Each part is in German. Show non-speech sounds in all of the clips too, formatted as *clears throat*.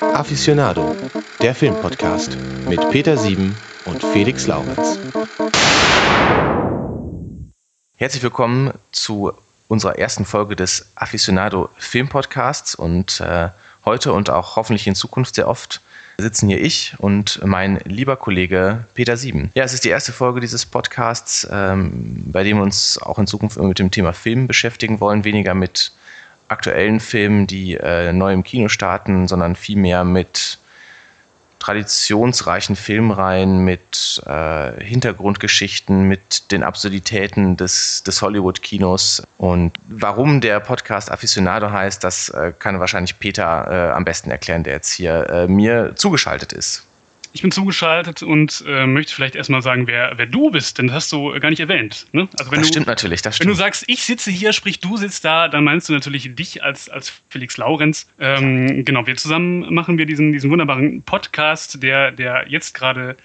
Aficionado, der Filmpodcast mit Peter Sieben und Felix Laurenz. Herzlich willkommen zu unserer ersten Folge des Aficionado Filmpodcasts und äh, heute und auch hoffentlich in Zukunft sehr oft sitzen hier ich und mein lieber Kollege Peter Sieben. Ja, es ist die erste Folge dieses Podcasts, ähm, bei dem wir uns auch in Zukunft mit dem Thema Film beschäftigen wollen, weniger mit aktuellen Filmen, die äh, neu im Kino starten, sondern vielmehr mit traditionsreichen Filmreihen, mit äh, Hintergrundgeschichten, mit den Absurditäten des, des Hollywood-Kinos. Und warum der Podcast Aficionado heißt, das äh, kann wahrscheinlich Peter äh, am besten erklären, der jetzt hier äh, mir zugeschaltet ist. Ich bin zugeschaltet und äh, möchte vielleicht erstmal sagen, wer, wer du bist, denn das hast du gar nicht erwähnt. Ne? Also wenn das du, stimmt natürlich, das stimmt. Wenn du sagst, ich sitze hier, sprich du sitzt da, dann meinst du natürlich dich als, als Felix Laurenz. Ähm, genau, wir zusammen machen wir diesen, diesen wunderbaren Podcast, der, der jetzt gerade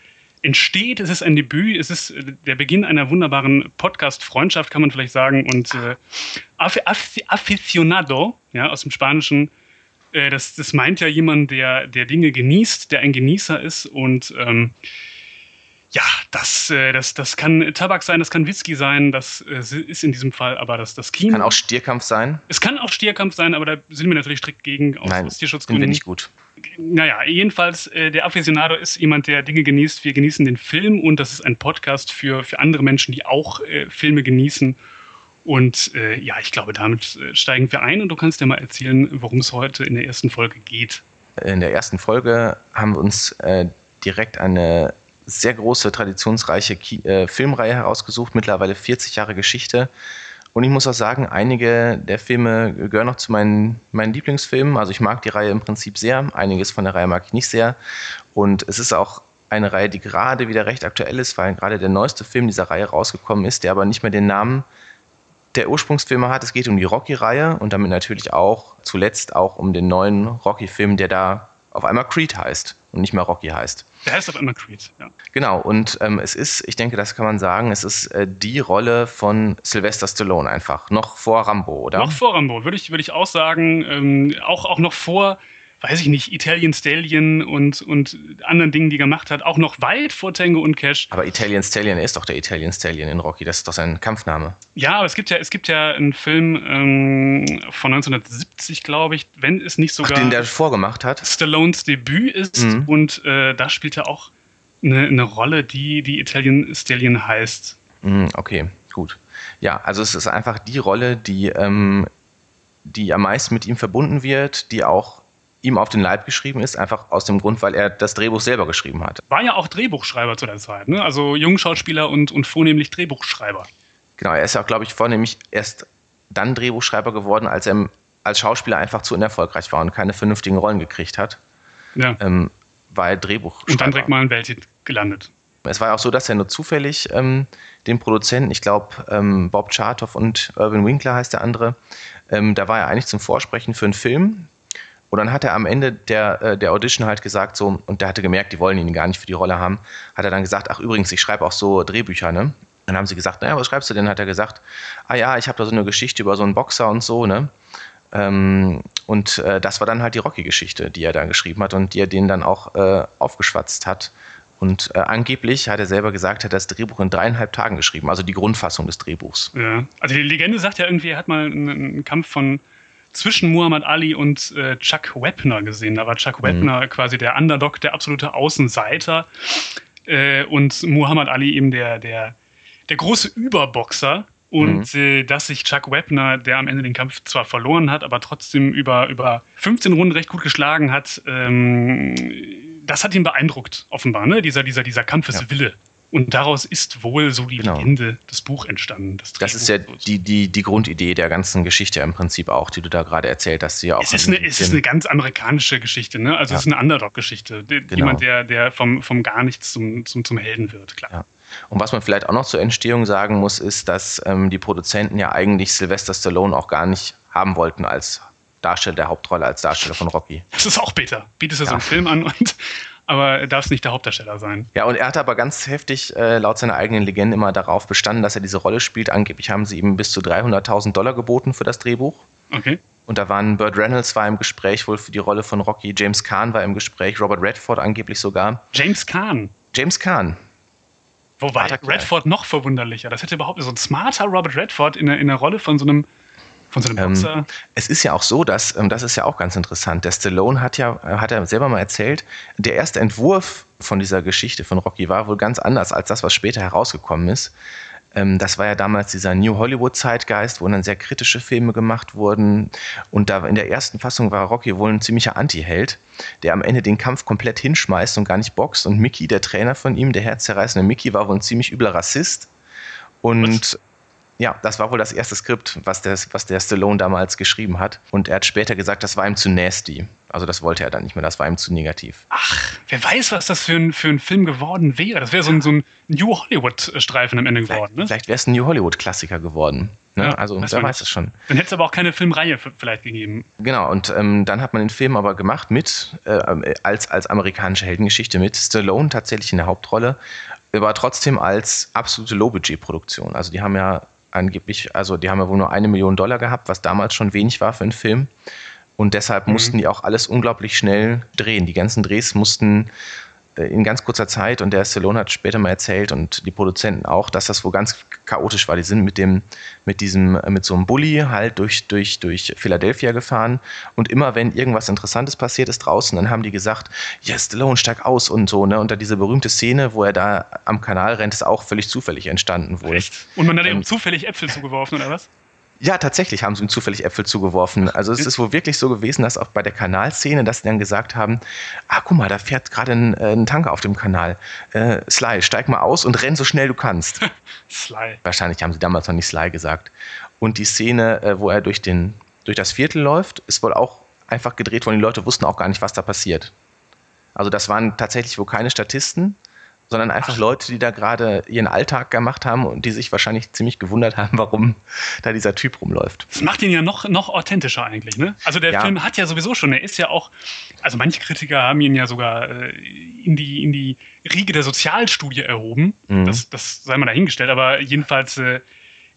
entsteht. Es ist ein Debüt, es ist der Beginn einer wunderbaren Podcast-Freundschaft, kann man vielleicht sagen. Und äh, Aficionado, ja, aus dem Spanischen, äh, das, das meint ja jemand, der, der Dinge genießt, der ein Genießer ist und ähm, ja, das, äh, das, das kann Tabak sein, das kann Whisky sein, das äh, ist in diesem Fall aber das, das Kino. Kann auch Stierkampf sein? Es kann auch Stierkampf sein, aber da sind wir natürlich strikt gegen aus, Nein, aus Tierschutzgründen. Finde ich gut. Naja, jedenfalls, äh, der Aficionado ist jemand, der Dinge genießt. Wir genießen den Film und das ist ein Podcast für, für andere Menschen, die auch äh, Filme genießen. Und äh, ja, ich glaube, damit äh, steigen wir ein und du kannst ja mal erzählen, worum es heute in der ersten Folge geht. In der ersten Folge haben wir uns äh, direkt eine sehr große, traditionsreiche Ki äh, Filmreihe herausgesucht, mittlerweile 40 Jahre Geschichte. Und ich muss auch sagen, einige der Filme gehören noch zu meinen, meinen Lieblingsfilmen. Also ich mag die Reihe im Prinzip sehr, einiges von der Reihe mag ich nicht sehr. Und es ist auch eine Reihe, die gerade wieder recht aktuell ist, weil gerade der neueste Film dieser Reihe rausgekommen ist, der aber nicht mehr den Namen der Ursprungsfilme hat. Es geht um die Rocky-Reihe und damit natürlich auch zuletzt auch um den neuen Rocky-Film, der da auf einmal Creed heißt und nicht mehr Rocky heißt. Der heißt auf einmal Creed, ja. Genau, und ähm, es ist, ich denke, das kann man sagen, es ist äh, die Rolle von Sylvester Stallone einfach, noch vor Rambo, oder? Noch vor Rambo, würde ich, würd ich auch sagen. Ähm, auch, auch noch vor weiß ich nicht, Italian Stallion und, und anderen Dingen, die er gemacht hat, auch noch weit vor Tango und Cash. Aber Italian Stallion ist doch der Italian Stallion in Rocky, das ist doch sein Kampfname. Ja, aber es gibt ja, es gibt ja einen Film ähm, von 1970, glaube ich, wenn es nicht sogar. Ach, den der vorgemacht hat. Stallones Debüt ist mhm. und äh, da spielt er auch eine, eine Rolle, die die Italian Stallion heißt. Mhm, okay, gut. Ja, also es ist einfach die Rolle, die, ähm, die am meisten mit ihm verbunden wird, die auch ihm auf den Leib geschrieben ist, einfach aus dem Grund, weil er das Drehbuch selber geschrieben hat. War ja auch Drehbuchschreiber zu der Zeit, ne? also Jungschauspieler und, und vornehmlich Drehbuchschreiber. Genau, er ist ja, glaube ich, vornehmlich erst dann Drehbuchschreiber geworden, als er als Schauspieler einfach zu unerfolgreich war und keine vernünftigen Rollen gekriegt hat. Ja. Ähm, war er Drehbuchschreiber. Und dann direkt mal in Welthit gelandet. Es war auch so, dass er nur zufällig ähm, den Produzenten, ich glaube ähm, Bob Chartoff und Irvin Winkler heißt der andere, ähm, da war er eigentlich zum Vorsprechen für einen Film, und dann hat er am Ende der, äh, der Audition halt gesagt, so, und der hatte gemerkt, die wollen ihn gar nicht für die Rolle haben, hat er dann gesagt, ach übrigens, ich schreibe auch so Drehbücher, ne? Dann haben sie gesagt, naja, was schreibst du denn? Hat er gesagt, ah ja, ich habe da so eine Geschichte über so einen Boxer und so, ne? Ähm, und äh, das war dann halt die Rocky-Geschichte, die er da geschrieben hat und die er denen dann auch äh, aufgeschwatzt hat. Und äh, angeblich hat er selber gesagt, hat das Drehbuch in dreieinhalb Tagen geschrieben, also die Grundfassung des Drehbuchs. Ja, also die Legende sagt ja irgendwie, er hat mal einen, einen Kampf von zwischen Muhammad Ali und äh, Chuck Webner gesehen. Da war Chuck mhm. Webner quasi der Underdog, der absolute Außenseiter äh, und Muhammad Ali eben der, der, der große Überboxer. Und mhm. äh, dass sich Chuck Webner, der am Ende den Kampf zwar verloren hat, aber trotzdem über, über 15 Runden recht gut geschlagen hat, ähm, das hat ihn beeindruckt, offenbar, ne? dieser, dieser, dieser Kampfeswille. Ja. Und daraus ist wohl so die genau. Legende, das Buch entstanden. Das, das ist ja die, die, die Grundidee der ganzen Geschichte im Prinzip auch, die du da gerade erzählt hast. Ja auch es, ist eine, es ist eine ganz amerikanische Geschichte, ne? Also ja. es ist eine Underdog-Geschichte. Genau. Jemand, der, der vom, vom gar nichts zum, zum, zum Helden wird, klar. Ja. Und was man vielleicht auch noch zur Entstehung sagen muss, ist, dass ähm, die Produzenten ja eigentlich Sylvester Stallone auch gar nicht haben wollten als Darsteller der Hauptrolle, als Darsteller von Rocky. Das ist auch bitter. Bietest du ja. so einen Film an und aber darf nicht der Hauptdarsteller sein. Ja, und er hat aber ganz heftig äh, laut seiner eigenen Legende immer darauf bestanden, dass er diese Rolle spielt. Angeblich haben sie ihm bis zu 300.000 Dollar geboten für das Drehbuch. Okay. Und da waren Burt Reynolds war im Gespräch wohl für die Rolle von Rocky, James Kahn war im Gespräch, Robert Redford angeblich sogar. James Kahn. James Kahn. Wobei Redford noch verwunderlicher. Das hätte überhaupt so ein smarter Robert Redford in der, in der Rolle von so einem von so einem Ähm, Boxer. es ist ja auch so, dass, ähm, das ist ja auch ganz interessant, der Stallone hat ja, äh, hat er selber mal erzählt, der erste Entwurf von dieser Geschichte von Rocky war wohl ganz anders als das, was später herausgekommen ist. Ähm, das war ja damals dieser New Hollywood-Zeitgeist, wo dann sehr kritische Filme gemacht wurden. Und da in der ersten Fassung war Rocky wohl ein ziemlicher Anti-Held, der am Ende den Kampf komplett hinschmeißt und gar nicht boxt. Und Mickey, der Trainer von ihm, der herzzerreißende Mickey, war wohl ein ziemlich übler Rassist. Und ja, das war wohl das erste Skript, was der, was der Stallone damals geschrieben hat. Und er hat später gesagt, das war ihm zu nasty. Also das wollte er dann nicht mehr, das war ihm zu negativ. Ach, wer weiß, was das für ein, für ein Film geworden wäre. Das wäre so ein, so ein New Hollywood-Streifen am Ende geworden. Ne? Vielleicht wäre es ein New Hollywood-Klassiker geworden. Ne? Ja, also wer weiß es schon. Dann hätte es aber auch keine Filmreihe vielleicht gegeben. Genau, und ähm, dann hat man den Film aber gemacht mit, äh, als, als amerikanische Heldengeschichte mit Stallone tatsächlich in der Hauptrolle, aber trotzdem als absolute Low-Budget-Produktion. Also die haben ja angeblich, also die haben ja wohl nur eine Million Dollar gehabt, was damals schon wenig war für einen Film. Und deshalb Mhm. mussten die auch alles unglaublich schnell drehen. Die ganzen Drehs mussten in ganz kurzer Zeit, und der Stallone hat später mal erzählt und die Produzenten auch, dass das wohl ganz chaotisch war. Die sind mit dem, mit diesem, äh, mit so einem Bulli halt durch, durch, durch Philadelphia gefahren und immer wenn irgendwas Interessantes passiert ist draußen, dann haben die gesagt, ja, Stallone, steig aus und so, ne? Und da diese berühmte Szene, wo er da am Kanal rennt, ist auch völlig zufällig entstanden wohl. Und man hat ihm Ähm, zufällig Äpfel zugeworfen, oder was? Ja, tatsächlich haben sie ihm zufällig Äpfel zugeworfen. Also es ist wohl wirklich so gewesen, dass auch bei der Kanalszene, dass sie dann gesagt haben, ah, guck mal, da fährt gerade ein, äh, ein Tanker auf dem Kanal. Äh, Sly, steig mal aus und renn so schnell du kannst. *laughs* Sly. Wahrscheinlich haben sie damals noch nicht Sly gesagt. Und die Szene, äh, wo er durch, den, durch das Viertel läuft, ist wohl auch einfach gedreht worden. Die Leute wussten auch gar nicht, was da passiert. Also das waren tatsächlich wohl keine Statisten, sondern einfach Leute, die da gerade ihren Alltag gemacht haben und die sich wahrscheinlich ziemlich gewundert haben, warum da dieser Typ rumläuft. Das macht ihn ja noch, noch authentischer eigentlich, ne? Also der Ja. Film hat ja sowieso schon, er ist ja auch, also manche Kritiker haben ihn ja sogar äh, in, die, in die Riege der Sozialstudie erhoben. Mhm. Das, das sei mal dahingestellt, aber jedenfalls, äh,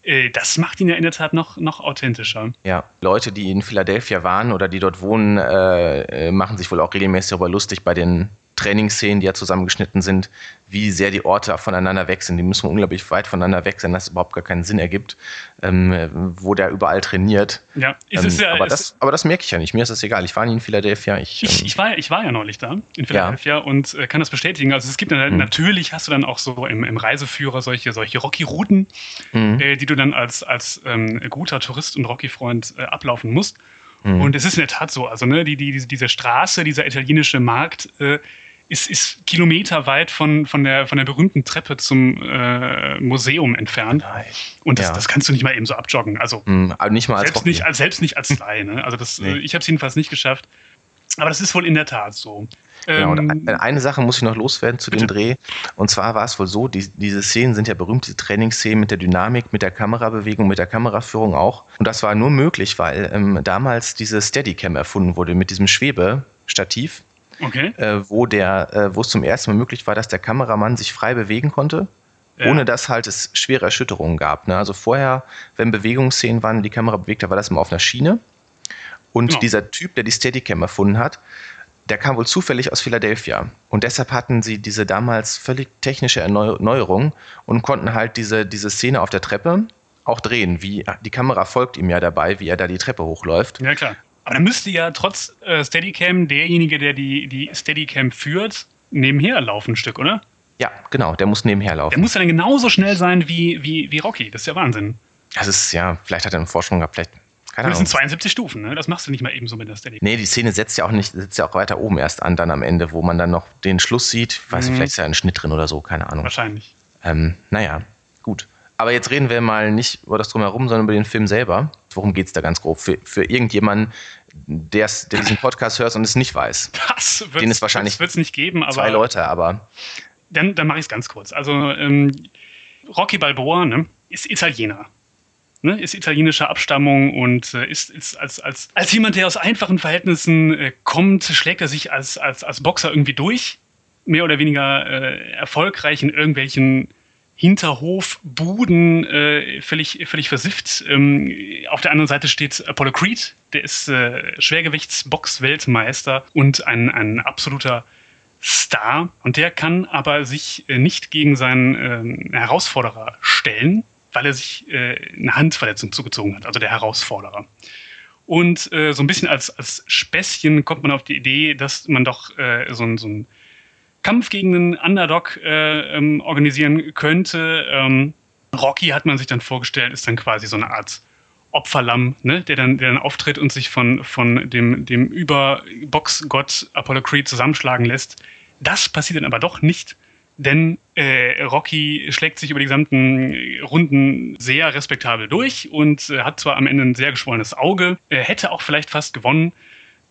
äh, das macht ihn ja in der Tat noch, noch authentischer. Ja, Leute, die in Philadelphia waren oder die dort wohnen, äh, äh, machen sich wohl auch regelmäßig darüber lustig bei den Trainingsszenen, die ja zusammengeschnitten sind, wie sehr die Orte voneinander weg sind. Die müssen unglaublich weit voneinander weg sein, dass es überhaupt gar keinen Sinn ergibt, ähm, wo der überall trainiert. Ja, es Ähm, ist ja, aber, es- das, aber das merke ich ja nicht. Mir ist das egal. Ich war nie in Philadelphia. Ich, ähm, ich, war, ich war ja neulich da in Philadelphia und äh, kann das bestätigen. Also es gibt Mhm. natürlich hast du dann auch so im, im Reiseführer solche, solche Rocky-Routen, Mhm. äh, die du dann als, als ähm, guter Tourist und Rocky-Freund äh, ablaufen musst. Mhm. Und es ist in der Tat so, also ne, die, die, diese, diese Straße, dieser italienische Markt äh, ist, ist kilometerweit von, von, der, von der berühmten Treppe zum äh, Museum entfernt. Und das, Ja. das kannst du nicht mal eben so abjoggen. Also mh, aber nicht mal als selbst nicht, als, selbst nicht als Sly. Ne? Also das, Nee. äh, ich habe es jedenfalls nicht geschafft. Aber das ist wohl in der Tat so. Genau, und Ähm, ein- eine Sache muss ich noch loswerden zu dem bitte. Dreh. Und zwar war es wohl so, die, diese Szenen sind ja berühmt, diese Trainingsszenen mit der Dynamik, mit der Kamerabewegung, mit der Kameraführung auch. Und das war nur möglich, weil ähm, damals diese Steadicam erfunden wurde mit diesem Schwebestativ, okay. äh, wo, der, äh, wo es zum ersten Mal möglich war, dass der Kameramann sich frei bewegen konnte. Ja. Ohne dass halt es schwere Erschütterungen gab. Ne? Also vorher, wenn Bewegungsszenen waren und die Kamera bewegt, hat, war das immer auf einer Schiene. Und Genau. dieser Typ, der die Steadicam erfunden hat, der kam wohl zufällig aus Philadelphia. Und deshalb hatten sie diese damals völlig technische Erneu- Erneuerung und konnten halt diese, diese Szene auf der Treppe auch drehen. Wie, die Kamera folgt ihm ja dabei, wie er da die Treppe hochläuft. Ja, klar. Aber dann müsste ja trotz äh, Steadicam derjenige, der die, die Steadicam führt, nebenher laufen ein Stück, oder? Ja, genau, der muss nebenher Der laufen. muss ja dann genauso schnell sein wie, wie, wie Rocky. Das ist ja Wahnsinn. Das ist, ja, vielleicht hat er einen Vorsprung gehabt, vielleicht, keine Das Ahnung. sind 72 Stufen, ne? Das machst du nicht mal eben so mit der Steadicam. Nee, die Szene setzt ja auch nicht, setzt ja auch weiter oben erst an, dann am Ende, wo man dann noch den Schluss sieht. Ich weiß Mhm. vielleicht ist ja ein Schnitt drin oder so, keine Ahnung. Wahrscheinlich. Ähm, naja, gut. Aber jetzt reden wir mal nicht über das Drumherum, sondern über den Film selber. Worum geht es da ganz grob? Für, für irgendjemanden, der diesen Podcast hört und es nicht weiß. *laughs* Das Den es wahrscheinlich wird es nicht geben, aber Zwei Leute, aber dann, dann mache ich es ganz kurz. Also ähm, Rocky Balboa ne, ist Italiener. Ne, ist italienischer Abstammung und äh, ist, ist als, als, als jemand, der aus einfachen Verhältnissen äh, kommt, schlägt er sich als, als, als Boxer irgendwie durch. mehr oder weniger äh, erfolgreich in irgendwelchen Hinterhofbuden äh, völlig, völlig versifft. Ähm, auf der anderen Seite steht Apollo Creed, der ist äh, Schwergewichtsbox-Weltmeister und ein, ein absoluter Star. Und der kann aber sich äh, nicht gegen seinen äh, Herausforderer stellen, weil er sich äh, eine Handverletzung zugezogen hat, also der Herausforderer. Und äh, so ein bisschen als, als Späßchen kommt man auf die Idee, dass man doch äh, so, ein, so ein Kampf gegen einen Underdog äh, ähm, organisieren könnte. Ähm, Rocky hat man sich dann vorgestellt, ist dann quasi so eine Art Opferlamm, ne, der dann, der dann auftritt und sich von, von dem, dem Überboxgott Apollo Creed zusammenschlagen lässt. Das passiert dann aber doch nicht, denn äh, Rocky schlägt sich über die gesamten Runden sehr respektabel durch und äh, hat zwar am Ende ein sehr geschwollenes Auge, äh, hätte auch vielleicht fast gewonnen,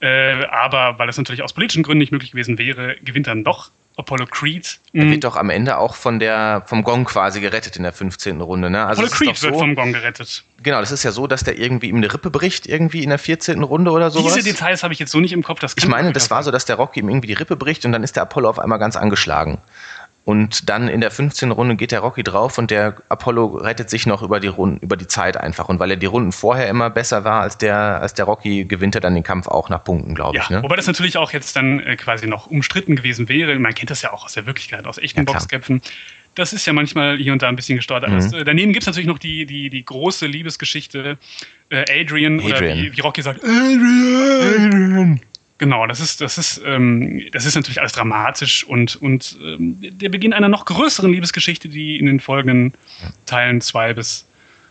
äh, aber weil es natürlich aus politischen Gründen nicht möglich gewesen wäre, gewinnt dann doch Apollo Creed. Er wird doch am Ende auch von der, vom Gong quasi gerettet in der 15. Runde. Ne? Also Apollo Creed so, wird vom Gong gerettet. Genau, das ist ja so, dass der irgendwie ihm eine Rippe bricht, irgendwie in der 14. Runde oder sowas. Diese Details habe ich jetzt so nicht im Kopf. ich meine, das war so, dass der Rocky ihm irgendwie die Rippe bricht und dann ist der Apollo auf einmal ganz angeschlagen. Und dann in der 15. Runde geht der Rocky drauf und der Apollo rettet sich noch über die Runden, über die Zeit einfach. Und weil er die Runden vorher immer besser war als der, als der Rocky, gewinnt er dann den Kampf auch nach Punkten, glaube ja, ich. Ne? Wobei das natürlich auch jetzt dann äh, quasi noch umstritten gewesen wäre. Man kennt das ja auch aus der Wirklichkeit, aus echten ja, Boxkämpfen. Das ist ja manchmal hier und da ein bisschen gesteuert. Mhm. Also, daneben gibt es natürlich noch die, die, die große Liebesgeschichte äh, Adrian, Adrian, oder wie, wie Rocky sagt, Adrian. Adrian. Genau, das ist, das ist, ähm, das ist natürlich alles dramatisch und, und ähm, der Beginn einer noch größeren Liebesgeschichte, die in den folgenden Teilen zwei bis,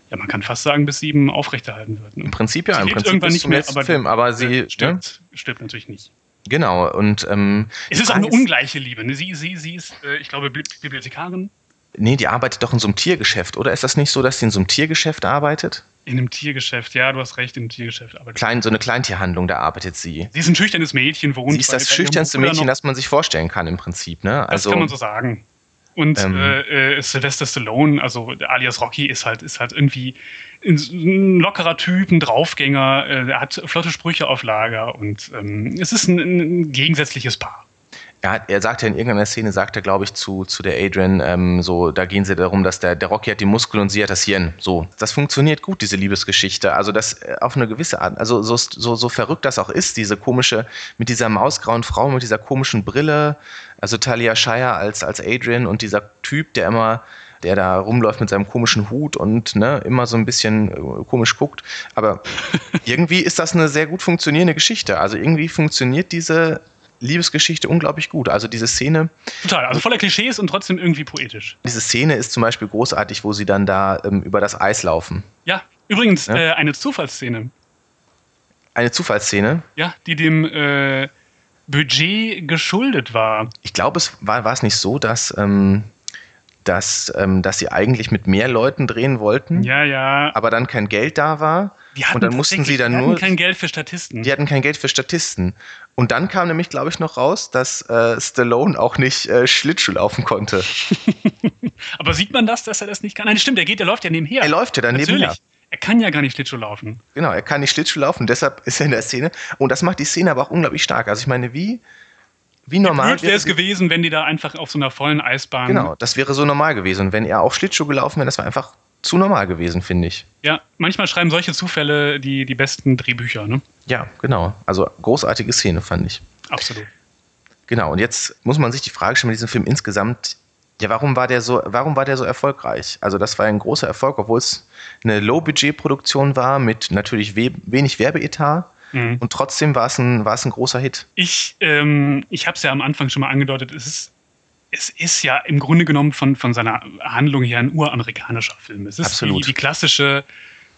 ja, man kann fast sagen, bis sieben aufrechterhalten wird. Ne? Im Prinzip ja, sie im Prinzip irgendwann nicht mehr, aber Film, aber sie stirbt, ne? stirbt natürlich nicht. Genau, und ähm, es ist auch eine ungleiche Liebe. Ne? Sie, sie, sie ist, äh, ich glaube, Bibliothekarin. Nee, die arbeitet doch in so einem Tiergeschäft, oder? Ist das nicht so, dass sie in so einem Tiergeschäft arbeitet? In einem Tiergeschäft, ja, du hast recht, in einem Tiergeschäft arbeitet Klein, So eine Kleintierhandlung, da arbeitet sie. Sie ist ein schüchternes Mädchen, wohnt Sie ist das schüchternste Mädchen, das man sich vorstellen kann im Prinzip, ne? Also, das kann man so sagen. Und ähm, äh, äh, Sylvester Stallone, also alias Rocky, ist halt, ist halt irgendwie ein lockerer Typ, ein Draufgänger, äh, er hat flotte Sprüche auf Lager und ähm, es ist ein, ein gegensätzliches Paar er, hat, er sagt ja in irgendeiner Szene, sagt er, glaube ich, zu, zu der Adrian, ähm, so, da gehen sie darum, dass der, der Rocky hat die Muskeln und sie hat das Hirn. So, das funktioniert gut, diese Liebesgeschichte. Also das äh, auf eine gewisse Art, also so, so, so verrückt das auch ist, diese komische, mit dieser mausgrauen Frau, mit dieser komischen Brille, also Talia Shire als, als Adrian und dieser Typ, der immer der da rumläuft mit seinem komischen Hut und ne, immer so ein bisschen äh, komisch guckt. Aber *laughs* irgendwie ist das eine sehr gut funktionierende Geschichte. Also irgendwie funktioniert diese Liebesgeschichte unglaublich gut. Also diese Szene. Total, also voller Klischees und trotzdem irgendwie poetisch. Diese Szene ist zum Beispiel großartig, wo sie dann da ähm, über das Eis laufen. Ja, übrigens ja? Äh, eine Zufallsszene. Eine Zufallsszene? Ja, die dem äh, Budget geschuldet war. Ich glaube, es war, war es nicht so, dass. Ähm, dass, ähm, dass sie eigentlich mit mehr Leuten drehen wollten, ja, ja. aber dann kein Geld da war und dann mussten sie dann die nur. Die hatten kein Geld für Statisten. Die hatten kein Geld für Statisten. Und dann kam nämlich, glaube ich, noch raus, dass äh, Stallone auch nicht äh, Schlittschuh laufen konnte. *laughs* Aber sieht man das, dass er das nicht kann? Nein, stimmt, er geht, der läuft ja nebenher. Er läuft ja dann Natürlich. nebenher. Er kann ja gar nicht Schlittschuh laufen. Genau, er kann nicht Schlittschuh laufen, deshalb ist er in der Szene. Und das macht die Szene aber auch unglaublich stark. Also ich meine, wie, wie normal wäre es gewesen, wenn die da einfach auf so einer vollen Eisbahn. Genau, das wäre so normal gewesen. Und wenn er auch Schlittschuh gelaufen wäre, das war einfach zu normal gewesen, finde ich. Ja, manchmal schreiben solche Zufälle die, die besten Drehbücher, ne? Ja, genau. Also großartige Szene, fand ich. Absolut. Genau, und jetzt muss man sich die Frage stellen mit diesem Film insgesamt, ja, warum war der so, warum war der so erfolgreich? Also das war ein großer Erfolg, obwohl es eine Low-Budget-Produktion war mit natürlich we wenig Werbeetat. Mhm. Und trotzdem war es ein, ein großer Hit. Ich, ähm, ich habe es ja am Anfang schon mal angedeutet, es ist es ist ja im Grunde genommen von, von seiner Handlung her ein uramerikanischer Film. Es ist Absolut. Die, die klassische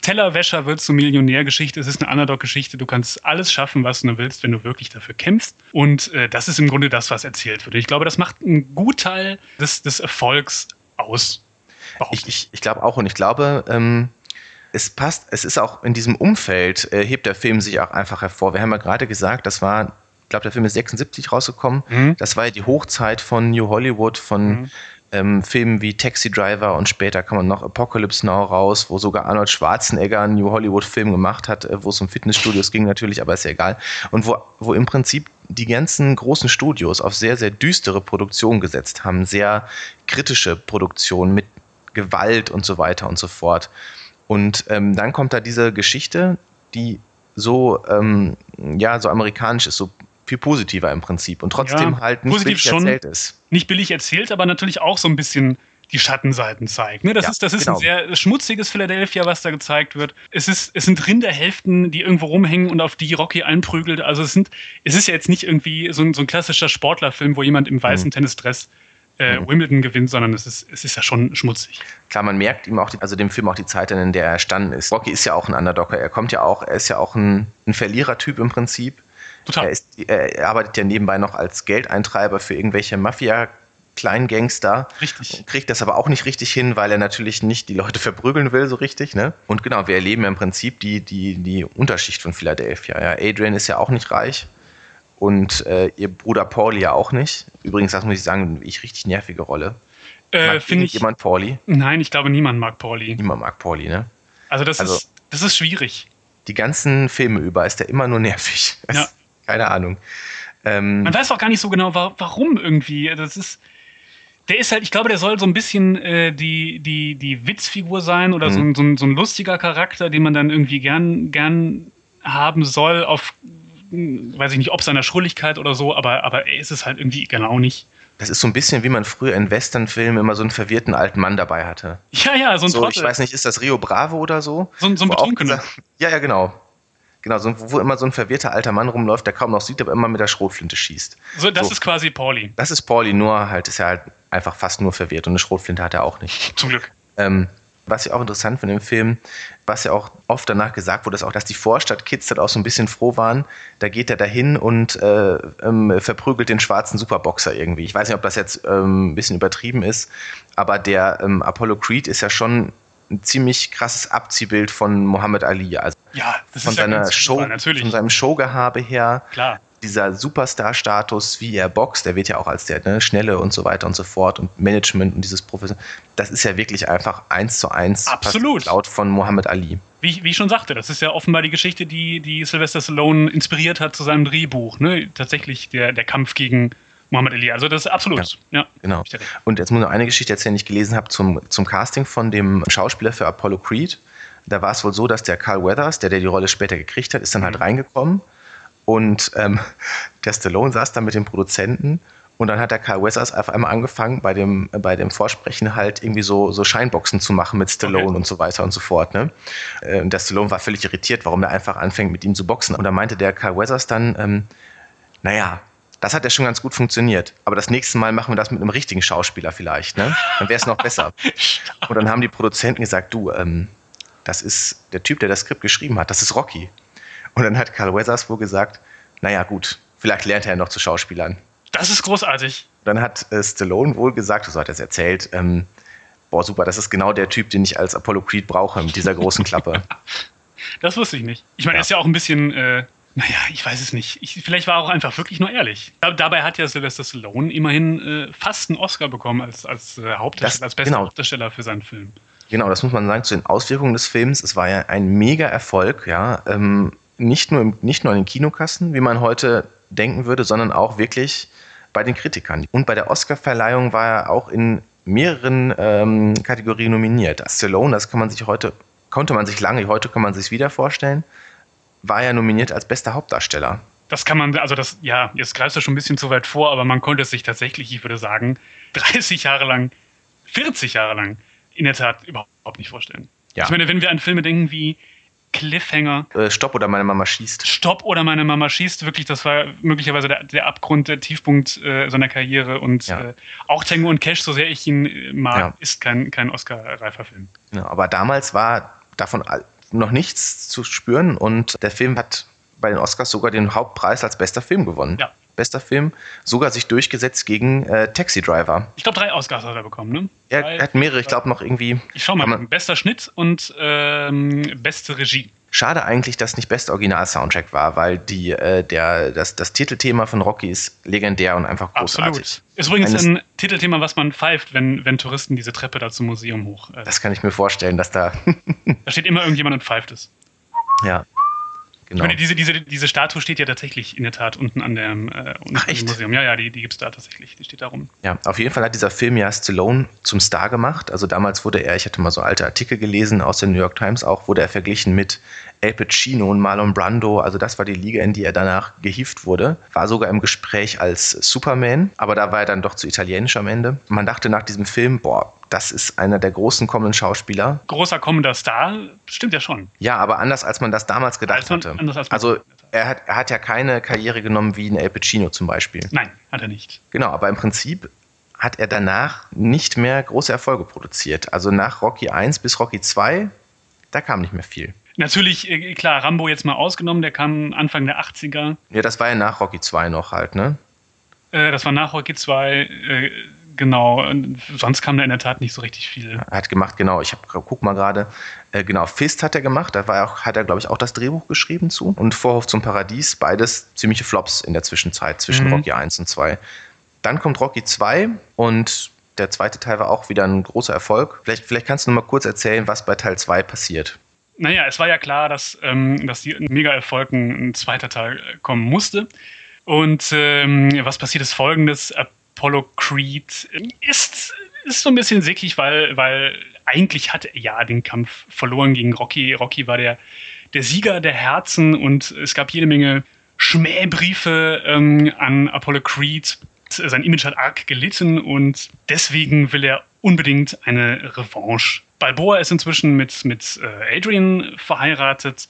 Tellerwäscher wird zur Millionärgeschichte. Es ist eine Underdog-Geschichte. Du kannst alles schaffen, was du willst, wenn du wirklich dafür kämpfst. Und äh, das ist im Grunde das, was erzählt wird. Ich glaube, das macht einen Gutteil des, des Erfolgs aus. Ich, ich, ich glaube auch. Und ich glaube, ähm, es passt, es ist auch in diesem Umfeld, äh, hebt der Film sich auch einfach hervor. Wir haben ja gerade gesagt, das war glaube, der Film ist 76 rausgekommen. Mhm. Das war ja die Hochzeit von New Hollywood, von mhm. ähm, Filmen wie Taxi Driver und später kam man noch Apocalypse Now raus, wo sogar Arnold Schwarzenegger einen New Hollywood-Film gemacht hat, äh, wo es um Fitnessstudios ging natürlich, aber ist ja egal. Und wo, wo im Prinzip die ganzen großen Studios auf sehr, sehr düstere Produktionen gesetzt haben, sehr kritische Produktionen mit Gewalt und so weiter und so fort. Und ähm, dann kommt da diese Geschichte, die so, ähm, ja, so amerikanisch ist, so viel positiver im Prinzip und trotzdem ja, halt nicht billig erzählt ist. Nicht billig erzählt, aber natürlich auch so ein bisschen die Schattenseiten zeigt. Ne? Das ja, ist, das ist genau. ein sehr schmutziges Philadelphia, was da gezeigt wird. Es, ist, es sind Rinderhälften, die irgendwo rumhängen und auf die Rocky einprügelt. Also es, sind, es ist ja jetzt nicht irgendwie so ein, so ein klassischer Sportlerfilm, wo jemand im weißen mhm. Tennisdress äh, mhm. Wimbledon gewinnt, sondern es ist, es ist ja schon schmutzig. Klar, man merkt ihm auch, die, also dem Film auch die Zeit, in der er standen ist. Rocky ist ja auch ein Underdogger. Er kommt ja auch, er ist ja auch ein, ein Verlierertyp im Prinzip. Total. Er, ist, er arbeitet ja nebenbei noch als Geldeintreiber für irgendwelche Mafia- Kleingangster. Richtig. Kriegt das aber auch nicht richtig hin, weil er natürlich nicht die Leute *laughs* verprügeln will, so richtig. Ne? Und genau, wir erleben ja im Prinzip die, die, die Unterschicht von Philadelphia. Ja, Adrian ist ja auch nicht reich und äh, ihr Bruder Pauli ja auch nicht. Übrigens, das muss ich sagen, ich richtig nervige Rolle. Äh, Finde ich. Jemand Pauli? Nein, ich glaube, niemand mag Pauli. Niemand mag Pauli, ne? Also, das, also, ist, das ist schwierig. Die ganzen Filme über ist der immer nur nervig. *laughs* Ja. Keine Ahnung. Ähm, Man weiß auch gar nicht so genau, warum irgendwie. Das ist der ist halt, ich glaube, der soll so ein bisschen äh, die, die, die Witzfigur sein oder mhm. so, ein, so, ein, so, ein, lustiger Charakter, den man dann irgendwie gern, gern haben soll, auf, weiß ich nicht, ob seiner Schrulligkeit oder so, aber, aber er ist es halt irgendwie genau nicht. Das ist so ein bisschen, wie man früher in Westernfilmen immer so einen verwirrten alten Mann dabei hatte. Ja, ja, so ein so, Ich weiß nicht, ist das Rio Bravo oder so? So, so ein Betrunkener. *laughs* Ja, ja, genau. Genau, so, wo immer so ein verwirrter alter Mann rumläuft, der kaum noch sieht, aber immer mit der Schrotflinte schießt. So, das so. ist quasi Pauli. Das ist Pauli, nur halt ist er halt einfach fast nur verwirrt und eine Schrotflinte hat er auch nicht. Zum Glück. Ähm, was ich auch interessant finde im Film, was ja auch oft danach gesagt wurde, ist auch, dass die Vorstadtkids dann auch so ein bisschen froh waren. Da geht er dahin und äh, ähm, verprügelt den schwarzen Superboxer irgendwie. Ich weiß nicht, ob das jetzt ähm, ein bisschen übertrieben ist, aber der ähm, Apollo Creed ist ja schon ein ziemlich krasses Abziehbild von Muhammad Ali. Also ja, von seiner ja Show, super, von seinem Showgehabe her. Klar dieser Superstar-Status, wie er boxt, der wird ja auch als der ne, Schnelle und so weiter und so fort und Management und dieses Professor, das ist ja wirklich einfach eins zu eins Absolut. laut von Muhammad Ali. Wie, wie ich schon sagte, das ist ja offenbar die Geschichte, die, die Sylvester Stallone inspiriert hat zu seinem Drehbuch. Ne? Tatsächlich der, der Kampf gegen Muhammad Ali. Also das ist absolut. Ja, ja genau. Und jetzt muss ich noch eine Geschichte erzählen, die ich gelesen habe zum, zum Casting von dem Schauspieler für Apollo Creed. Da war es wohl so, dass der Carl Weathers, der, der die Rolle später gekriegt hat, ist dann halt mhm. reingekommen und ähm, *laughs* der Stallone saß da mit dem Produzenten und dann hat der Carl Weathers auf einmal angefangen, bei dem, bei dem Vorsprechen halt irgendwie so, so Scheinboxen zu machen mit Stallone okay. und so weiter und so fort. Ne? Und der Stallone war völlig irritiert, warum er einfach anfängt, mit ihm zu boxen. Und da meinte der Carl Weathers dann, ähm, naja, das hat ja schon ganz gut funktioniert. Aber das nächste Mal machen wir das mit einem richtigen Schauspieler vielleicht. Ne? Dann wäre es noch besser. *laughs* und dann haben die Produzenten gesagt, du, ähm, das ist der Typ, der das Skript geschrieben hat, das ist Rocky. Und dann hat Carl Weathers wohl gesagt, naja gut, vielleicht lernt er ja noch zu Schauspielern. Das ist großartig. Dann hat äh, Stallone wohl gesagt, so hat er es erzählt, ähm, boah super, das ist genau der Typ, den ich als Apollo Creed brauche, mit dieser großen Klappe. *laughs* das wusste ich nicht. Ich meine, ja. er ist ja auch ein bisschen... Äh naja, ich weiß es nicht. Ich, vielleicht war er auch einfach wirklich nur ehrlich. Da, dabei hat ja Sylvester Stallone immerhin äh, fast einen Oscar bekommen als, als äh, Hauptdarsteller, als bester genau. Hauptdarsteller für seinen Film. Genau, das muss man sagen zu den Auswirkungen des Films. Es war ja ein mega Erfolg, ja. Ähm, nicht nur, im, nicht nur an den Kinokassen, wie man heute denken würde, sondern auch wirklich bei den Kritikern. Und bei der Oscarverleihung war er auch in mehreren ähm, Kategorien nominiert. Stallone, das kann man sich heute, konnte man sich lange, heute kann man sich wieder vorstellen, war er nominiert als bester Hauptdarsteller. Das kann man, also das, ja, jetzt greifst du schon ein bisschen zu weit vor, aber man konnte es sich tatsächlich, ich würde sagen, *laughs* 30 Jahre lang, 40 Jahre lang in der Tat überhaupt nicht vorstellen. Ja. Ich meine, wenn wir an Filme denken wie Cliffhanger. Äh, Stopp oder meine Mama schießt. Stopp oder meine Mama schießt, wirklich, das war möglicherweise der, der Abgrund, der Tiefpunkt äh, seiner Karriere. Und ja. äh, auch Tango und Cash, so sehr ich ihn äh, mag, ja. ist kein, kein Oscar-reifer Film. Ja, aber damals war davon noch nichts zu spüren und der Film hat bei den Oscars sogar den Hauptpreis als bester Film gewonnen. Ja bester Film, sogar sich durchgesetzt gegen äh, Taxi Driver. Ich glaube, drei Oscars hat er bekommen, ne? Er, er hat mehrere, ich glaube noch irgendwie. Ich schau mal, bester Schnitt und ähm, beste Regie. Schade eigentlich, dass nicht bester Original-Soundtrack war, weil die, äh, der, das, das Titelthema von Rocky ist legendär und einfach großartig. Absolut. Ist übrigens Eines, ein Titelthema, was man pfeift, wenn, wenn Touristen diese Treppe da zum Museum hoch. Äh, das kann ich mir vorstellen, dass da. *laughs* da steht immer irgendjemand und pfeift es. Ja. Genau. Meine, diese, diese, diese Statue steht ja tatsächlich in der Tat unten an dem, äh, unten Ach, echt? Museum. Ja, ja, die, die gibt es da tatsächlich. Die steht da rum. Ja, auf jeden Fall hat dieser Film ja Stallone zum Star gemacht. Also damals wurde er, ich hatte mal so alte Artikel gelesen aus der New York Times auch, wurde er verglichen mit Al Pacino und Marlon Brando. Also das war die Liga, in die er danach gehievt wurde. War sogar im Gespräch als Superman, aber da war er dann doch zu italienisch am Ende. Man dachte nach diesem Film, boah, das ist einer der großen kommenden Schauspieler. Großer kommender Star, stimmt ja schon. Ja, aber anders als man das damals gedacht man, hatte. Als also er hat, er hat ja keine Karriere genommen wie ein El Pacino zum Beispiel. Nein, hat er nicht. Genau, aber im Prinzip hat er danach nicht mehr große Erfolge produziert. Also nach Rocky 1 bis Rocky 2, da kam nicht mehr viel. Natürlich, äh, klar, Rambo jetzt mal ausgenommen, der kam Anfang der 80er. Ja, das war ja nach Rocky 2 noch halt, ne? Äh, das war nach Rocky 2. Genau, sonst kam da in der Tat nicht so richtig viel. Er hat gemacht, genau, ich hab, guck mal gerade, äh, genau, Fist hat er gemacht, da war auch, hat er, glaube ich, auch das Drehbuch geschrieben zu. Und Vorhof zum Paradies, beides ziemliche Flops in der Zwischenzeit, zwischen mhm. Rocky 1 und 2. Dann kommt Rocky 2 und der zweite Teil war auch wieder ein großer Erfolg. Vielleicht, vielleicht kannst du noch mal kurz erzählen, was bei Teil 2 passiert. Naja, es war ja klar, dass, ähm, dass die Mega-Erfolg ein zweiter Teil kommen musste. Und ähm, was passiert ist folgendes: Apollo Creed ist, ist so ein bisschen sickig, weil, weil eigentlich hat er ja den Kampf verloren gegen Rocky. Rocky war der, der Sieger der Herzen und es gab jede Menge Schmähbriefe ähm, an Apollo Creed. Sein Image hat arg gelitten und deswegen will er unbedingt eine Revanche. Balboa ist inzwischen mit, mit äh, Adrian verheiratet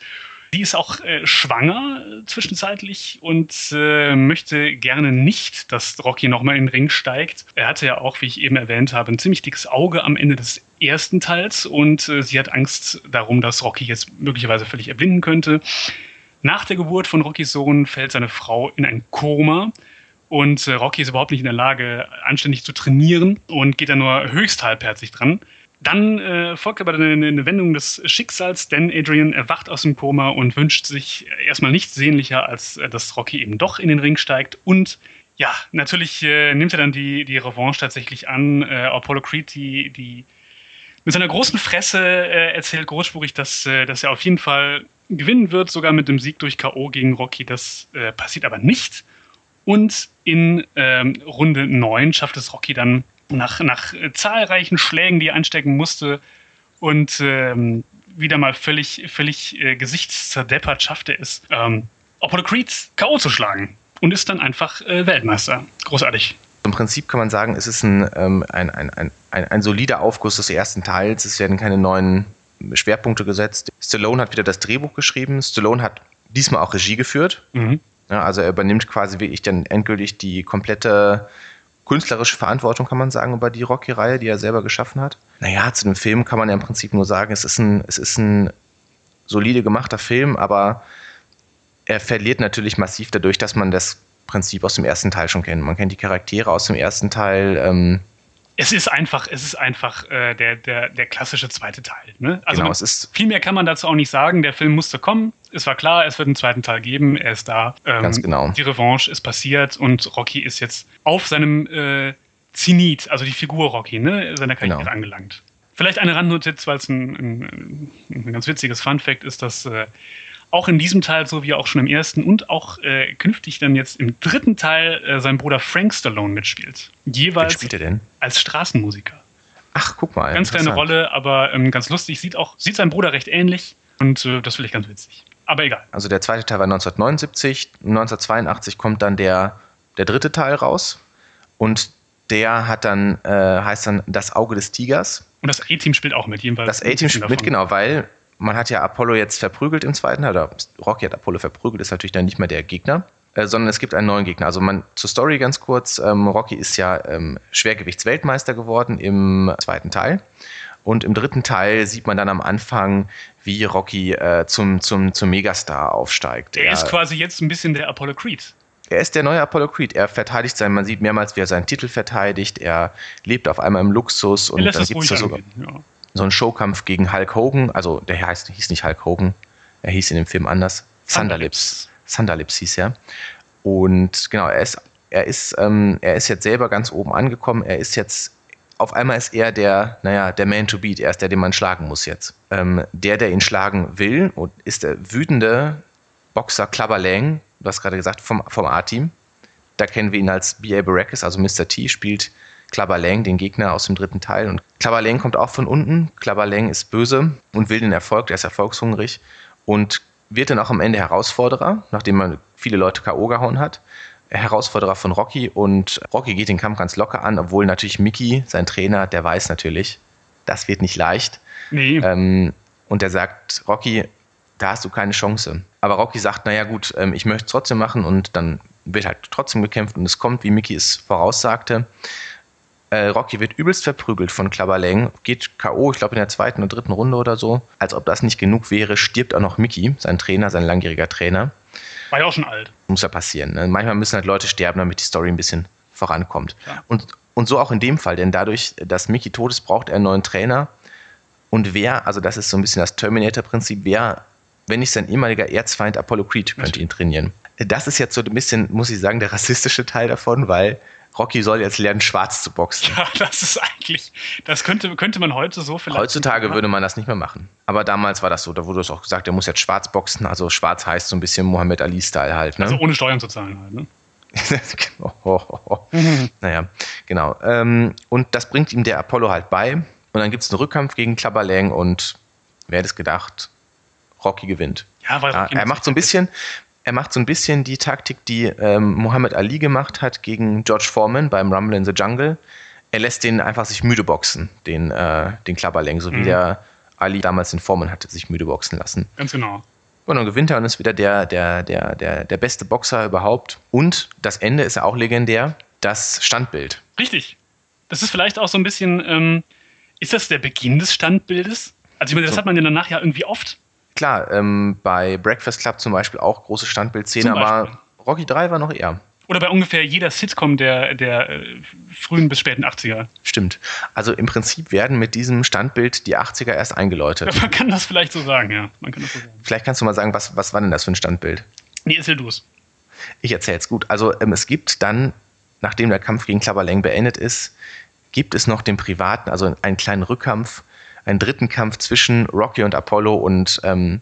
die ist auch äh, schwanger äh, zwischenzeitlich und äh, möchte gerne nicht, dass Rocky nochmal in den Ring steigt. Er hatte ja auch, wie ich eben erwähnt habe, ein ziemlich dickes Auge am Ende des ersten Teils und äh, sie hat Angst darum, dass Rocky jetzt möglicherweise völlig erblinden könnte. Nach der Geburt von Rockys Sohn fällt seine Frau in ein Koma. Und äh, Rocky ist überhaupt nicht in der Lage, anständig zu trainieren und geht da nur höchst halbherzig dran. Dann äh, folgt aber eine, eine, Wendung des Schicksals, denn Adrian erwacht aus dem Koma und wünscht sich erstmal nichts sehnlicher, als äh, dass Rocky eben doch in den Ring steigt. Und ja, natürlich äh, nimmt er dann die, die Revanche tatsächlich an. Äh, Apollo Creed, die, die mit seiner großen Fresse äh, erzählt großspurig, dass, äh, dass er auf jeden Fall gewinnen wird, sogar mit dem Sieg durch K.O. gegen Rocky. Das passiert aber nicht. Und in ähm, Runde 9 schafft es Rocky dann nach, nach zahlreichen Schlägen, die er einstecken musste und ähm, wieder mal völlig, völlig äh, gesichtszerdeppert schafft er es, ähm, Apollo Creed K.O. zu schlagen und ist dann einfach äh, Weltmeister. Großartig. Im Prinzip kann man sagen, es ist ein, ähm, ein, ein, ein, ein, ein solider Aufguss des ersten Teils. Es werden keine neuen Schwerpunkte gesetzt. Stallone hat wieder das Drehbuch geschrieben. Stallone hat diesmal auch Regie geführt. Mhm. Ja, also er übernimmt quasi wirklich dann endgültig die komplette künstlerische Verantwortung, kann man sagen, über die Rocky-Reihe, die er selber geschaffen hat. Naja, zu dem Film kann man ja im Prinzip nur sagen, es ist ein, es ist ein solide gemachter Film, aber er verliert natürlich massiv dadurch, dass man das Prinzip aus dem ersten Teil schon kennt. Man kennt die Charaktere aus dem ersten Teil. Ähm, es ist einfach, es ist einfach äh, der, der, der klassische zweite Teil. Ne? Also genau, es ist viel mehr kann man dazu auch nicht sagen. Der Film musste kommen. Es war klar, es wird einen zweiten Teil geben. Er ist da. Ähm, ganz genau. Die Revanche ist passiert und Rocky ist jetzt auf seinem äh, Zenit, also die Figur Rocky, ne, seiner Karriere genau. angelangt. Vielleicht eine Randnotiz, weil es ein, ein, ein, ganz witziges Fun-Fact ist, dass äh, auch in diesem Teil, so wie auch schon im ersten und auch äh, künftig dann jetzt im dritten Teil äh, sein Bruder Frank Stallone mitspielt. Jeweils spielt er denn? als Straßenmusiker. Ach, guck mal. Ganz kleine Rolle, aber ähm, ganz lustig. Sieht auch, sieht sein Bruder recht ähnlich und äh, das finde ich ganz witzig. Aber egal. Also der zweite Teil war 1979, 1982 kommt dann der, der dritte Teil raus und der hat dann, äh, heißt dann Das Auge des Tigers. Und das A-Team spielt auch mit, jedenfalls. Das A-Team spielt mit, genau, weil man hat ja Apollo jetzt verprügelt im zweiten Teil, oder Rocky hat Apollo verprügelt, ist natürlich dann nicht mehr der Gegner, äh, sondern es gibt einen neuen Gegner. Also man, zur Story ganz kurz, ähm, Rocky ist ja ähm, Schwergewichtsweltmeister geworden im zweiten Teil. Und im dritten Teil sieht man dann am Anfang, wie Rocky äh, zum, zum, zum Megastar aufsteigt. Er, er ist quasi jetzt ein bisschen der Apollo Creed. Er ist der neue Apollo Creed. Er verteidigt sein, man sieht mehrmals, wie er seinen Titel verteidigt. Er lebt auf einmal im Luxus und dann gibt es sogar. Ja so ein Showkampf gegen Hulk Hogan. Also der heißt, hieß nicht Hulk Hogan, er hieß in dem Film anders. Thunderlips. Thunderlips hieß er. Und genau, er ist, er ist, ähm, er ist jetzt selber ganz oben angekommen. Er ist jetzt, auf einmal ist er der, naja, der Man to beat. Er ist der, den man schlagen muss jetzt. Ähm, der, der ihn schlagen will, und ist der wütende Boxer Clubber Lang, du hast gerade gesagt, vom, vom A-Team. Da kennen wir ihn als B.A. Baracus, also Mr. T, spielt Clubber Lang, den Gegner aus dem dritten Teil. Und Clubber Lang kommt auch von unten. Clubber Lang ist böse und will den Erfolg, der ist erfolgshungrig und wird dann auch am Ende Herausforderer, nachdem man viele Leute K.O. gehauen hat. Herausforderer von Rocky und Rocky geht den Kampf ganz locker an, obwohl natürlich Mickey, sein Trainer, der weiß natürlich, das wird nicht leicht. Nee. Ähm, und der sagt, Rocky, da hast du keine Chance. Aber Rocky sagt, naja gut, ähm, ich möchte es trotzdem machen und dann wird halt trotzdem gekämpft und es kommt, wie Mickey es voraussagte. Äh, Rocky wird übelst verprügelt von Klabberlang, geht K.O., ich glaube in der zweiten oder dritten Runde oder so. Als ob das nicht genug wäre, stirbt auch noch Mickey, sein Trainer, sein langjähriger Trainer. War ja auch schon alt. Muss ja passieren. Ne? Manchmal müssen halt Leute sterben, damit die Story ein bisschen vorankommt. Ja. Und, und so auch in dem Fall, denn dadurch, dass Mickey tot ist, braucht er einen neuen Trainer. Und wer, also das ist so ein bisschen das Terminator-Prinzip, wer, wenn nicht sein ehemaliger Erzfeind Apollo Creed, könnte ihn trainieren. Das ist jetzt so ein bisschen, muss ich sagen, der rassistische Teil davon, weil Rocky soll jetzt lernen, schwarz zu boxen. Ja, *laughs* das ist eigentlich, das könnte, könnte man heute so vielleicht. Heutzutage würde man das nicht mehr machen. Aber damals war das so, da wurde es auch gesagt, er muss jetzt schwarz boxen. Also schwarz heißt so ein bisschen Mohammed Ali-Style halt. Ne? Also ohne Steuern zu zahlen halt, ne? oh, oh, oh. Mhm. Naja, genau. Ähm, und das bringt ihm der Apollo halt bei. Und dann gibt es einen Rückkampf gegen Klapperlang und wer hätte es gedacht, Rocky gewinnt. Ja, weil ja, er macht so ein bisschen, er macht so ein bisschen die Taktik, die ähm, Muhammad Ali gemacht hat gegen George Foreman beim Rumble in the Jungle. Er lässt den einfach sich müde boxen, den, äh, den Klapperling, so mhm. wie der Ali damals den Foreman hatte sich müde boxen lassen. Ganz genau. Und dann gewinnt er und ist wieder der, der, der, der, der beste Boxer überhaupt. Und das Ende ist ja auch legendär, das Standbild. Richtig. Das ist vielleicht auch so ein bisschen, ähm, ist das der Beginn des Standbildes? Also ich meine, das so. hat man ja danach ja irgendwie oft. Klar, ähm, bei Breakfast Club zum Beispiel auch große Standbildszene, aber Rocky 3 war noch eher. Oder bei ungefähr jeder Sitcom der, der äh, frühen bis späten 80er. Stimmt. Also im Prinzip werden mit diesem Standbild die 80er erst eingeläutet. *laughs* Man kann das vielleicht so sagen, ja. Man kann das so sagen. Vielleicht kannst du mal sagen, was, was war denn das für ein Standbild? Nee, erzähl du es. Ich erzähle es gut. Also ähm, es gibt dann, nachdem der Kampf gegen Klapperleng beendet ist, gibt es noch den privaten, also einen kleinen Rückkampf einen dritten Kampf zwischen Rocky und Apollo und ähm,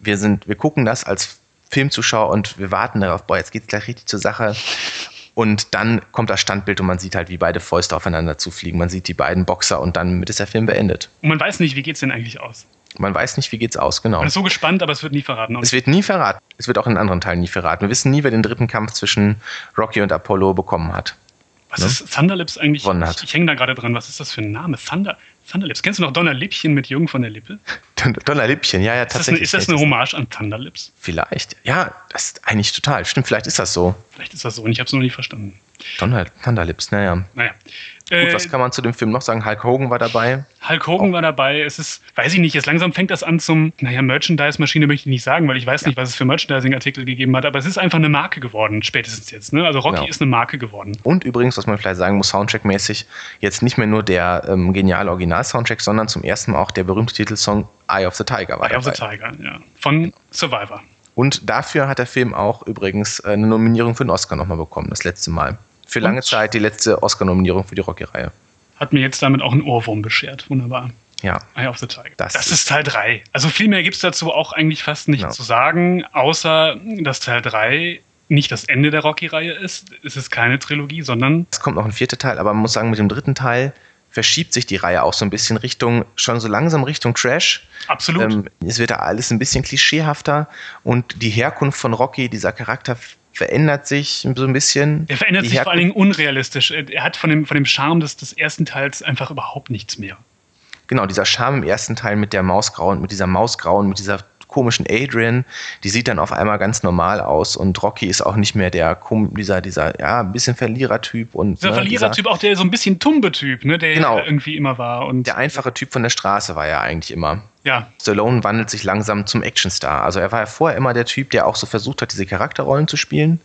wir sind, wir gucken das als Filmzuschauer und wir warten darauf, boah, jetzt geht's gleich richtig zur Sache. Und dann kommt das Standbild und man sieht halt, wie beide Fäuste aufeinander zufliegen. Man sieht die beiden Boxer und dann ist der Film beendet. Und man weiß nicht, wie geht's denn eigentlich aus? Man weiß nicht, wie geht's aus, genau. Man ist so gespannt, aber es wird nie verraten. Es wird nie verraten. Es wird auch in anderen Teilen nie verraten. Wir wissen nie, wer den dritten Kampf zwischen Rocky und Apollo bekommen hat. Was ne? ist Thunderlips eigentlich? Ich, ich hänge da gerade dran. Was ist das für ein Name? Thunder, Thunderlips. Kennst du noch Donnerlippchen mit Jürgen von der Lippe? Donnerlippchen, ja, ja, tatsächlich. Ist das eine, ist das eine Hommage an Thunderlips? Vielleicht. Ja, das ist eigentlich total. Stimmt, vielleicht ist das so. Vielleicht ist das so und ich habe es noch nicht verstanden. Thunder, Thunderlips, naja. Naja. Gut, äh, was kann man zu dem Film noch sagen? Hulk Hogan war dabei. Hulk Hogan oh. war dabei. Es ist, weiß ich nicht, jetzt langsam fängt das an zum, naja, Merchandise-Maschine möchte ich nicht sagen, weil ich weiß ja. nicht, was es für Merchandising-Artikel gegeben hat, aber es ist einfach eine Marke geworden, spätestens jetzt. Ne? Also Rocky genau. ist eine Marke geworden. Und übrigens, was man vielleicht sagen muss, Soundtrack-mäßig, jetzt nicht mehr nur der ähm, geniale Original-Soundtrack, sondern zum ersten Mal auch der berühmte Titelsong Eye of the Tiger war Eye dabei. of the Tiger, ja. Von genau. Survivor. Und dafür hat der Film auch übrigens äh, eine Nominierung für den Oscar nochmal bekommen, das letzte Mal. Für lange Und? Zeit die letzte Oscar-Nominierung für die Rocky-Reihe. Hat mir jetzt damit auch einen Ohrwurm beschert. Wunderbar. Ja. Eye of the Tiger. Das, das ist Teil 3. Also viel mehr gibt es dazu auch eigentlich fast nicht genau. zu sagen, außer dass Teil 3 nicht das Ende der Rocky-Reihe ist. Es ist keine Trilogie, sondern. Es kommt noch ein vierter Teil, aber man muss sagen, mit dem dritten Teil verschiebt sich die Reihe auch so ein bisschen Richtung, schon so langsam Richtung Trash. Absolut. Ähm, es wird da alles ein bisschen klischeehafter und die Herkunft von Rocky, dieser Charakter, verändert sich so ein bisschen. Er verändert die sich vor allen Dingen unrealistisch. Er hat von dem, von dem Charme des, des ersten Teils einfach überhaupt nichts mehr. Genau, dieser Charme im ersten Teil mit der Mausgrauen, mit dieser Mausgrauen, mit dieser komischen Adrian, die sieht dann auf einmal ganz normal aus und Rocky ist auch nicht mehr der dieser dieser ja ein bisschen Verlierertyp und dieser ne, Verlierertyp auch der so ein bisschen Tumbe-Typ, ne, der genau, irgendwie immer war und der einfache Typ von der Straße war ja eigentlich immer. Ja. Stallone wandelt sich langsam zum Actionstar. Also er war ja vorher immer der Typ, der auch so versucht hat, diese Charakterrollen zu spielen.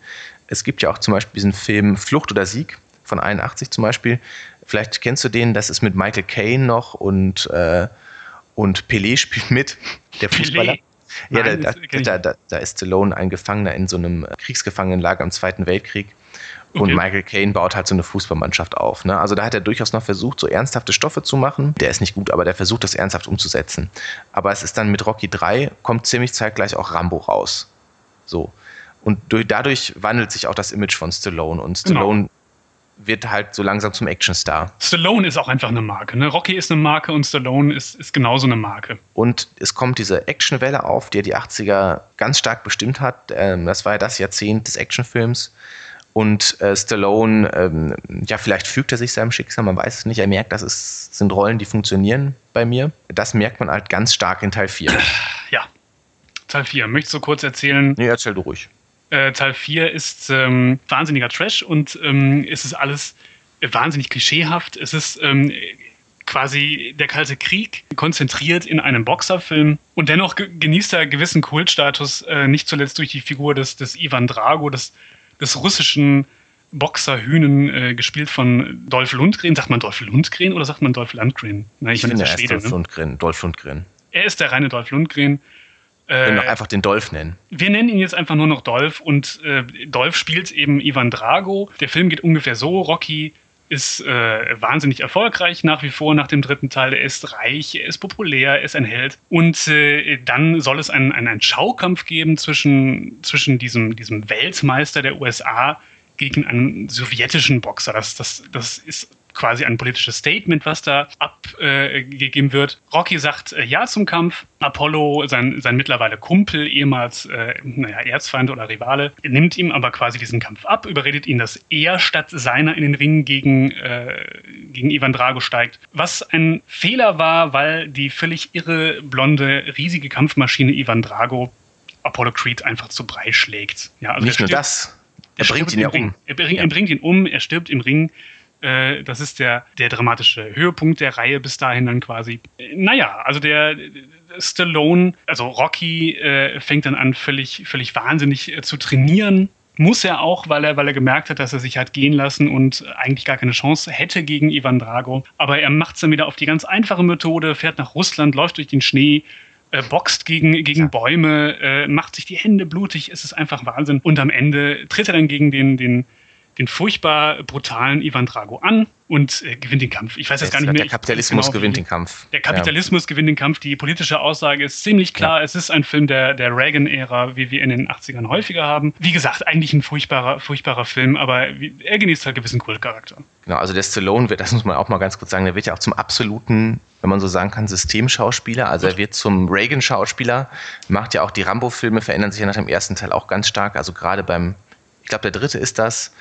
Es gibt ja auch zum Beispiel diesen Film Flucht oder Sieg von 81 zum Beispiel. Vielleicht kennst du den, das ist mit Michael Caine noch und, äh, und Pelé spielt mit, der Fußballer. Pelé. Ja, Nein, da, da, da, da, ist Stallone ein Gefangener in so einem Kriegsgefangenenlager im Zweiten Weltkrieg. Okay. Und Michael Caine baut halt so eine Fußballmannschaft auf. Ne? Also da hat er durchaus noch versucht, so ernsthafte Stoffe zu machen. Der ist nicht gut, aber der versucht das ernsthaft umzusetzen. Aber es ist dann mit Rocky 3, kommt ziemlich zeitgleich auch Rambo raus. So. Und durch, dadurch wandelt sich auch das Image von Stallone. Und Stallone genau. Wird halt so langsam zum Actionstar. Stallone ist auch einfach eine Marke. Ne? Rocky ist eine Marke und Stallone ist, ist genauso eine Marke. Und es kommt diese Actionwelle auf, die die 80er ganz stark bestimmt hat. Ähm, das war ja das Jahrzehnt des Actionfilms. Und äh, Stallone, ähm, ja, vielleicht fügt er sich seinem Schicksal, man weiß es nicht. Er merkt, das ist, sind Rollen, die funktionieren bei mir. Das merkt man halt ganz stark in Teil 4. Ja, Teil 4. Möchtest du kurz erzählen? Nee, erzähl du ruhig. Äh, Teil 4 ist ähm, wahnsinniger Trash und ähm, es ist alles wahnsinnig klischeehaft. Es ist ähm, quasi der Kalte Krieg konzentriert in einem Boxerfilm und dennoch genießt er gewissen Kultstatus, äh, nicht zuletzt durch die Figur des, des Ivan Drago, des des russischen Boxerhühnen äh, gespielt von Dolph Lundgren. Sagt man Dolph Lundgren oder sagt man Dolph Landgren? Nein, ich, ich finde, er ist Dolph, ne? Lundgren, Dolph Lundgren. Er ist der reine Dolph Lundgren. Wir können äh, einfach den Dolph nennen. Wir nennen ihn jetzt einfach nur noch Dolph und äh, Dolph spielt eben Ivan Drago. Der Film geht ungefähr so: Rocky ist äh, wahnsinnig erfolgreich nach wie vor nach dem dritten Teil. Er ist reich, er ist populär, er ist ein Held. Und äh, dann soll es einen, einen, einen Schaukampf geben zwischen, zwischen diesem, diesem Weltmeister der USA gegen einen sowjetischen Boxer. Das, das, das ist quasi ein politisches Statement, was da abgegeben äh, wird. Rocky sagt äh, Ja zum Kampf. Apollo, sein, sein mittlerweile Kumpel, ehemals äh, naja, Erzfeind oder Rivale, nimmt ihm aber quasi diesen Kampf ab, überredet ihn, dass er statt seiner in den Ring gegen, äh, gegen Ivan Drago steigt. Was ein Fehler war, weil die völlig irre, blonde, riesige Kampfmaschine Ivan Drago Apollo Creed einfach zu Brei schlägt. Ja, also Nicht nur das, er, bringt ihn ja um. Er, er bringt ihn um, er stirbt im Ring. Äh, das ist der, der dramatische Höhepunkt der Reihe bis dahin dann quasi. Naja, also der Stallone, also Rocky, äh, fängt dann an, völlig, völlig wahnsinnig äh, zu trainieren. Muss er auch, weil er, weil er gemerkt hat, dass er sich hat gehen lassen und eigentlich gar keine Chance hätte gegen Ivan Drago. Aber er macht es dann wieder auf die ganz einfache Methode, fährt nach Russland, läuft durch den Schnee, äh, boxt gegen, gegen ja. Bäume, äh, macht sich die Hände blutig, es ist einfach Wahnsinn. Und am Ende tritt er dann gegen den, den den furchtbar brutalen Ivan Drago an und äh, gewinnt den Kampf. Ich weiß jetzt gar nicht mehr. Der Kapitalismus genau, gewinnt den Kampf. Der Kapitalismus ja. gewinnt den Kampf. Die politische Aussage ist ziemlich klar. Ja. Es ist ein Film der, der Reagan-Ära, wie wir in den 80ern häufiger haben. Wie gesagt, eigentlich ein furchtbarer, furchtbarer Film, aber er genießt halt gewissen Kultcharakter. Genau, also der Stallone wird, das muss man auch mal ganz kurz sagen, der wird ja auch zum absoluten wenn man so sagen kann, Systemschauspieler. Also er wird zum Reagan-Schauspieler, macht ja auch die Rambo-Filme, verändern sich ja nach dem ersten Teil auch ganz stark. Also gerade beim, ich glaube, der dritte ist das,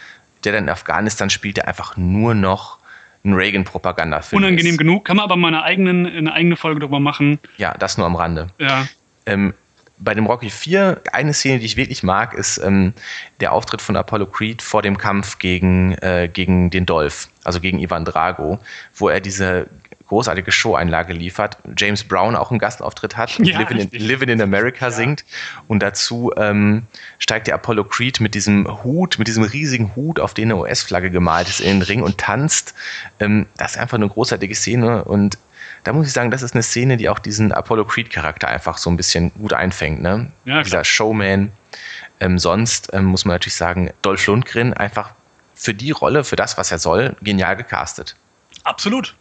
der dann in Afghanistan spielt, der einfach nur noch ein Reagan-Propagandafilm Unangenehm ist. genug. Kann man aber mal eine, eigenen, eine eigene Folge darüber machen. Ja, das nur am Rande. Ja. Ähm, bei dem Rocky 4, eine Szene, die ich wirklich mag, ist ähm, der Auftritt von Apollo Creed vor dem Kampf gegen, äh, gegen den Dolph, also gegen Ivan Drago, wo er diese großartige Show-Einlage liefert. James Brown auch einen Gastauftritt hat, *laughs* ja, Living, in, Living, in, America ja. singt. Und dazu ähm, steigt der Apollo Creed mit diesem Hut, mit diesem riesigen Hut, auf den eine US-Flagge gemalt ist, in den Ring und tanzt. Ähm, das ist einfach eine großartige Szene und da muss ich sagen, das ist eine Szene, die auch diesen Apollo Creed-Charakter einfach so ein bisschen gut einfängt. Ne? Ja, Dieser Showman. Ähm, sonst ähm, muss man natürlich sagen, Dolph Lundgren einfach für die Rolle, für das, was er soll, genial gecastet. Absolut.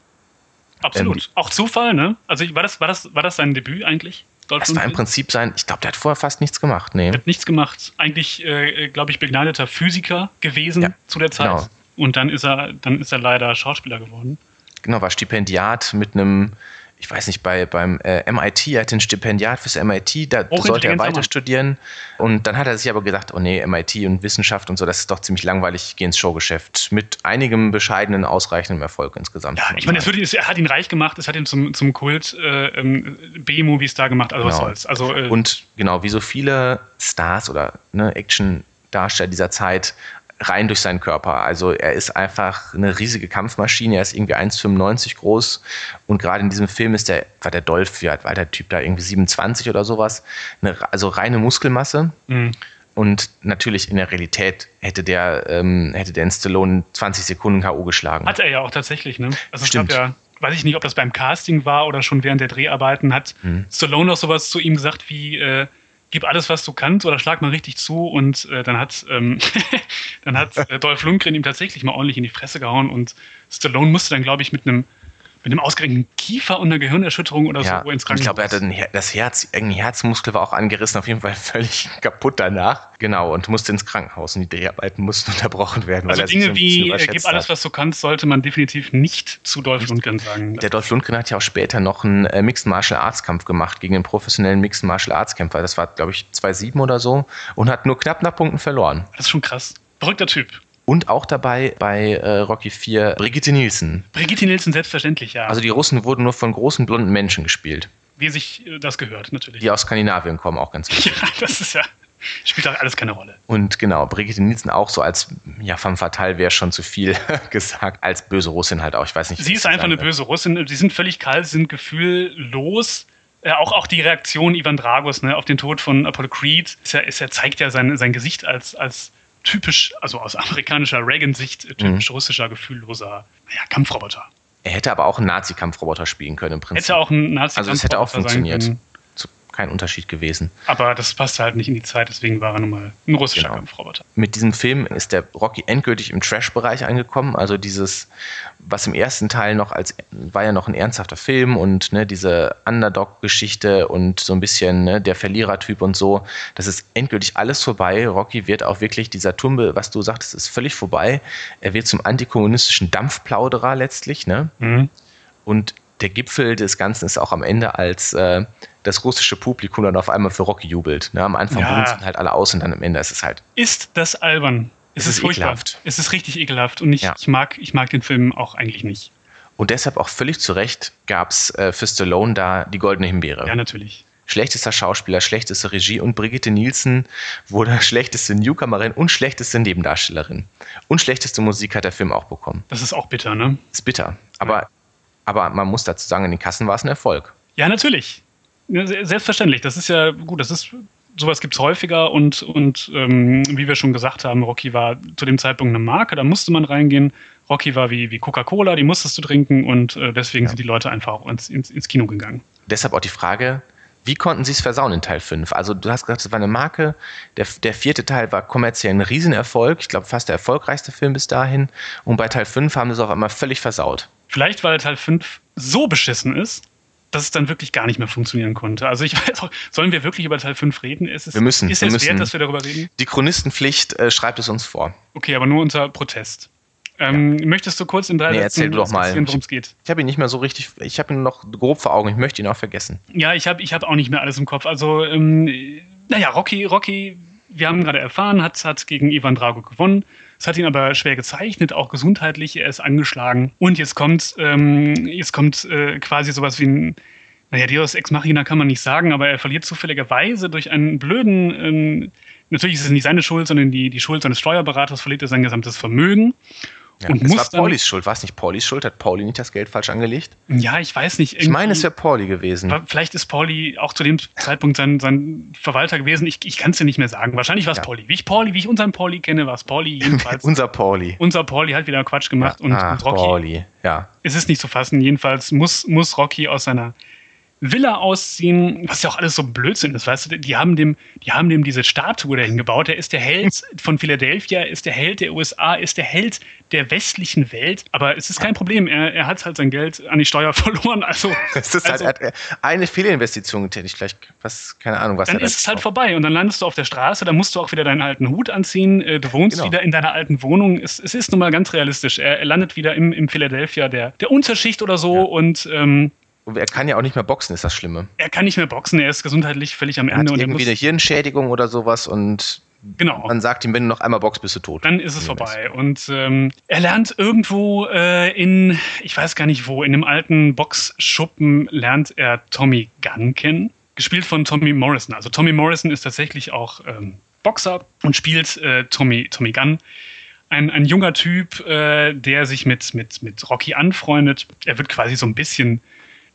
Absolut. Ähm, auch Zufall, ne? Also war das, war das, war das sein Debüt eigentlich? Das war im Prinzip sein, ich glaube, der hat vorher fast nichts gemacht. Nee. Der hat nichts gemacht. Eigentlich, äh, glaube ich, begnadeter Physiker gewesen ja, zu der Zeit. Genau. Und dann ist er, dann ist er leider Schauspieler geworden. Genau, war Stipendiat mit einem ich weiß nicht, bei, beim äh, MIT, er hatte ein Stipendiat fürs MIT, da sollte er weiter studieren. Und dann hat er sich aber gesagt, oh nee, MIT und Wissenschaft und so, das ist doch ziemlich langweilig, ich gehe ins Showgeschäft. Mit einigem bescheidenen, ausreichendem Erfolg insgesamt. Ja, ich meine, er hat ihn reich gemacht, es hat ihn zum, zum Kult äh, ähm, B-Movies da gemacht, also genau. was soll's. Also, äh, und genau, wie so viele Stars oder ne, Action-Darsteller dieser Zeit rein durch seinen Körper. Also er ist einfach eine riesige Kampfmaschine. Er ist irgendwie 1,95 groß und gerade in diesem Film ist der, war der Dolph, wie alt war der Typ da, irgendwie 27 oder sowas. Eine, also reine Muskelmasse. Mhm. Und natürlich in der Realität hätte der, ähm, hätte der in Stallone 20 Sekunden K.O. geschlagen. Hat er ja auch tatsächlich, ne? Also Stimmt. ja, weiß ich nicht, ob das beim Casting war oder schon während der Dreharbeiten, hat mhm. Stallone auch sowas zu ihm gesagt wie, äh, gib alles, was du kannst oder schlag mal richtig zu und äh, dann hat, ähm, *laughs* dann hat äh, Dolph Lundgren ihm tatsächlich mal ordentlich in die Fresse gehauen und Stallone musste dann, glaube ich, mit einem mit einem ausgerenkten Kiefer und einer Gehirnerschütterung oder ja, so ins Krankenhaus. Ich glaube, er hatte Her das Herz, irgendein Herzmuskel war auch angerissen, auf jeden Fall *laughs* völlig kaputt danach. Genau, und musste ins Krankenhaus und die Dreharbeiten mussten *laughs* unterbrochen werden. Also Dinge wie, äh, gib alles, was du kannst, sollte man definitiv nicht zu Dolph Lundgren sagen. Der Dolph Lundgren hat ja auch später noch einen äh, Mixed Martial Arts Kampf gemacht gegen einen professionellen Mixed Martial Arts Kämpfer. Das war, glaube ich, 2-7 oder so und hat nur knapp nach Punkten verloren. Das ist schon krass. Verrückter Typ. Und auch dabei bei äh, Rocky 4 Brigitte Nielsen. Brigitte Nielsen, selbstverständlich, ja. Also die Russen wurden nur von großen blonden Menschen gespielt. Wie sich äh, das gehört, natürlich. Die aus Skandinavien kommen, auch ganz wichtig. *laughs* Ja, das ist ja. Spielt auch alles keine Rolle. Und genau, Brigitte Nielsen auch so als, ja, femme fatale wäre schon zu viel *laughs* gesagt, als böse Russin halt auch. Ich weiß nicht. Sie ist einfach eine böse Russin. Sie sind völlig kalt, sie sind gefühllos. Äh, auch, auch die Reaktion Ivan Dragos ne, auf den Tod von Apollo Creed, ist ja, ist ja, zeigt ja sein, sein Gesicht als, als typisch, also aus amerikanischer Reagan-Sicht, äh, typisch mhm. russischer, gefühlloser ja, Kampfroboter. Er hätte aber auch einen Nazi-Kampfroboter spielen können im Prinzip. Hätte auch einen Nazi-Kampfroboter Also es hätte auch funktioniert kein Unterschied gewesen. Aber das passte halt nicht in die Zeit, deswegen war er nun mal ein russischer genau. Kampfroboter. Mit diesem Film ist der Rocky endgültig im Trash-Bereich angekommen. Also dieses, was im ersten Teil noch als, war ja noch ein ernsthafter Film und ne, diese Underdog-Geschichte und so ein bisschen ne, der Verlierertyp und so, das ist endgültig alles vorbei. Rocky wird auch wirklich, dieser Tumbe, was du sagtest, ist völlig vorbei. Er wird zum antikommunistischen Dampfplauderer letztlich, ne? Mhm. Und der Gipfel des Ganzen ist auch am Ende, als äh, das russische Publikum dann auf einmal für Rocky jubelt. Ne? Am Anfang ja. sie halt alle aus und dann am Ende ist es halt. Ist das albern? Es, es ist, ist furchtbar. Ekelhaft. Es ist richtig ekelhaft und ich, ja. ich, mag, ich mag den Film auch eigentlich nicht. Und deshalb auch völlig zu Recht gab es äh, für Stallone da die Goldene Himbeere. Ja, natürlich. Schlechtester Schauspieler, schlechteste Regie und Brigitte Nielsen wurde *laughs* schlechteste Newcomerin und schlechteste Nebendarstellerin. Und schlechteste Musik hat der Film auch bekommen. Das ist auch bitter, ne? Ist bitter. Aber ja. Aber man muss dazu sagen, in den Kassen war es ein Erfolg. Ja, natürlich. Selbstverständlich. Das ist ja gut, das ist sowas gibt es häufiger und, und ähm, wie wir schon gesagt haben, Rocky war zu dem Zeitpunkt eine Marke, da musste man reingehen. Rocky war wie, wie Coca-Cola, die musstest du trinken und äh, deswegen ja. sind die Leute einfach auch ins, ins, ins Kino gegangen. Deshalb auch die Frage, wie konnten sie es versauen in Teil 5? Also du hast gesagt, es war eine Marke. Der, der vierte Teil war kommerziell ein Riesenerfolg. Ich glaube, fast der erfolgreichste Film bis dahin. Und bei Teil 5 haben sie es auch immer völlig versaut. Vielleicht, weil Teil 5 so beschissen ist, dass es dann wirklich gar nicht mehr funktionieren konnte. Also ich *laughs* weiß auch, sollen wir wirklich über Teil 5 reden? Ist es, wir müssen, ist wir es müssen. wert, dass wir darüber reden? Die Chronistenpflicht äh, schreibt es uns vor. Okay, aber nur unter Protest. Ähm, ja. Möchtest du kurz in drei nee, Sätzen worum es geht? Ich habe ihn nicht mehr so richtig, ich habe ihn noch grob vor Augen, ich möchte ihn auch vergessen. Ja, ich habe ich hab auch nicht mehr alles im Kopf. Also, ähm, naja, Rocky, Rocky, wir haben gerade erfahren, hat, hat gegen Ivan Drago gewonnen. Es hat ihn aber schwer gezeichnet, auch gesundheitlich. Er ist angeschlagen. Und jetzt kommt, ähm, jetzt kommt äh, quasi sowas wie ein, naja, Deus Ex Machina kann man nicht sagen, aber er verliert zufälligerweise durch einen blöden, ähm, natürlich ist es nicht seine Schuld, sondern die, die Schuld seines Steuerberaters, verliert er sein gesamtes Vermögen. Ja, und es war Paulis Schuld. War es nicht Paulis Schuld? Hat Pauli nicht das Geld falsch angelegt? Ja, ich weiß nicht. Ich meine, es wäre Pauli gewesen. Vielleicht ist Pauli auch zu dem Zeitpunkt sein, sein Verwalter gewesen. Ich, ich kann es dir nicht mehr sagen. Wahrscheinlich war es ja. Pauli. Wie ich Pauli, wie ich unseren Pauli kenne, war es Pauli jedenfalls. *laughs* Unser Pauli. Unser Pauli hat wieder Quatsch gemacht ja. und, ah, und Rocky. Pauli, ja. Es ist nicht zu fassen. Jedenfalls muss, muss Rocky aus seiner Villa ausziehen, was ja auch alles so Blödsinn ist, weißt du, die haben dem, die haben dem diese Statue dahin gebaut. Er ist der Held *laughs* von Philadelphia, ist der Held der USA, ist der Held der westlichen Welt. Aber es ist kein Problem. Er, er hat halt sein Geld an die Steuer *laughs* verloren. Also, es ist halt, also, halt eine Fehlinvestition getätigt. Vielleicht, was, keine Ahnung, was Dann ist es halt vorbei und dann landest du auf der Straße, dann musst du auch wieder deinen alten Hut anziehen. Äh, du wohnst genau. wieder in deiner alten Wohnung. Es, es ist nun mal ganz realistisch. Er, er landet wieder im, im Philadelphia der, der Unterschicht oder so ja. und ähm, er kann ja auch nicht mehr boxen, ist das Schlimme. Er kann nicht mehr boxen, er ist gesundheitlich völlig am Ende. Er hat irgendwie eine Hirnschädigung oder sowas und Genau. Man sagt ihm, wenn du noch einmal boxst, bist du tot. Dann ist es vorbei. Und ähm, er lernt irgendwo äh, in, ich weiß gar nicht wo, in einem alten Boxschuppen lernt er Tommy Gunn kennen. Gespielt von Tommy Morrison. Also Tommy Morrison ist tatsächlich auch ähm, Boxer und spielt äh, Tommy, Tommy Gunn. Ein, ein junger Typ, äh, der sich mit, mit, mit Rocky anfreundet. Er wird quasi so ein bisschen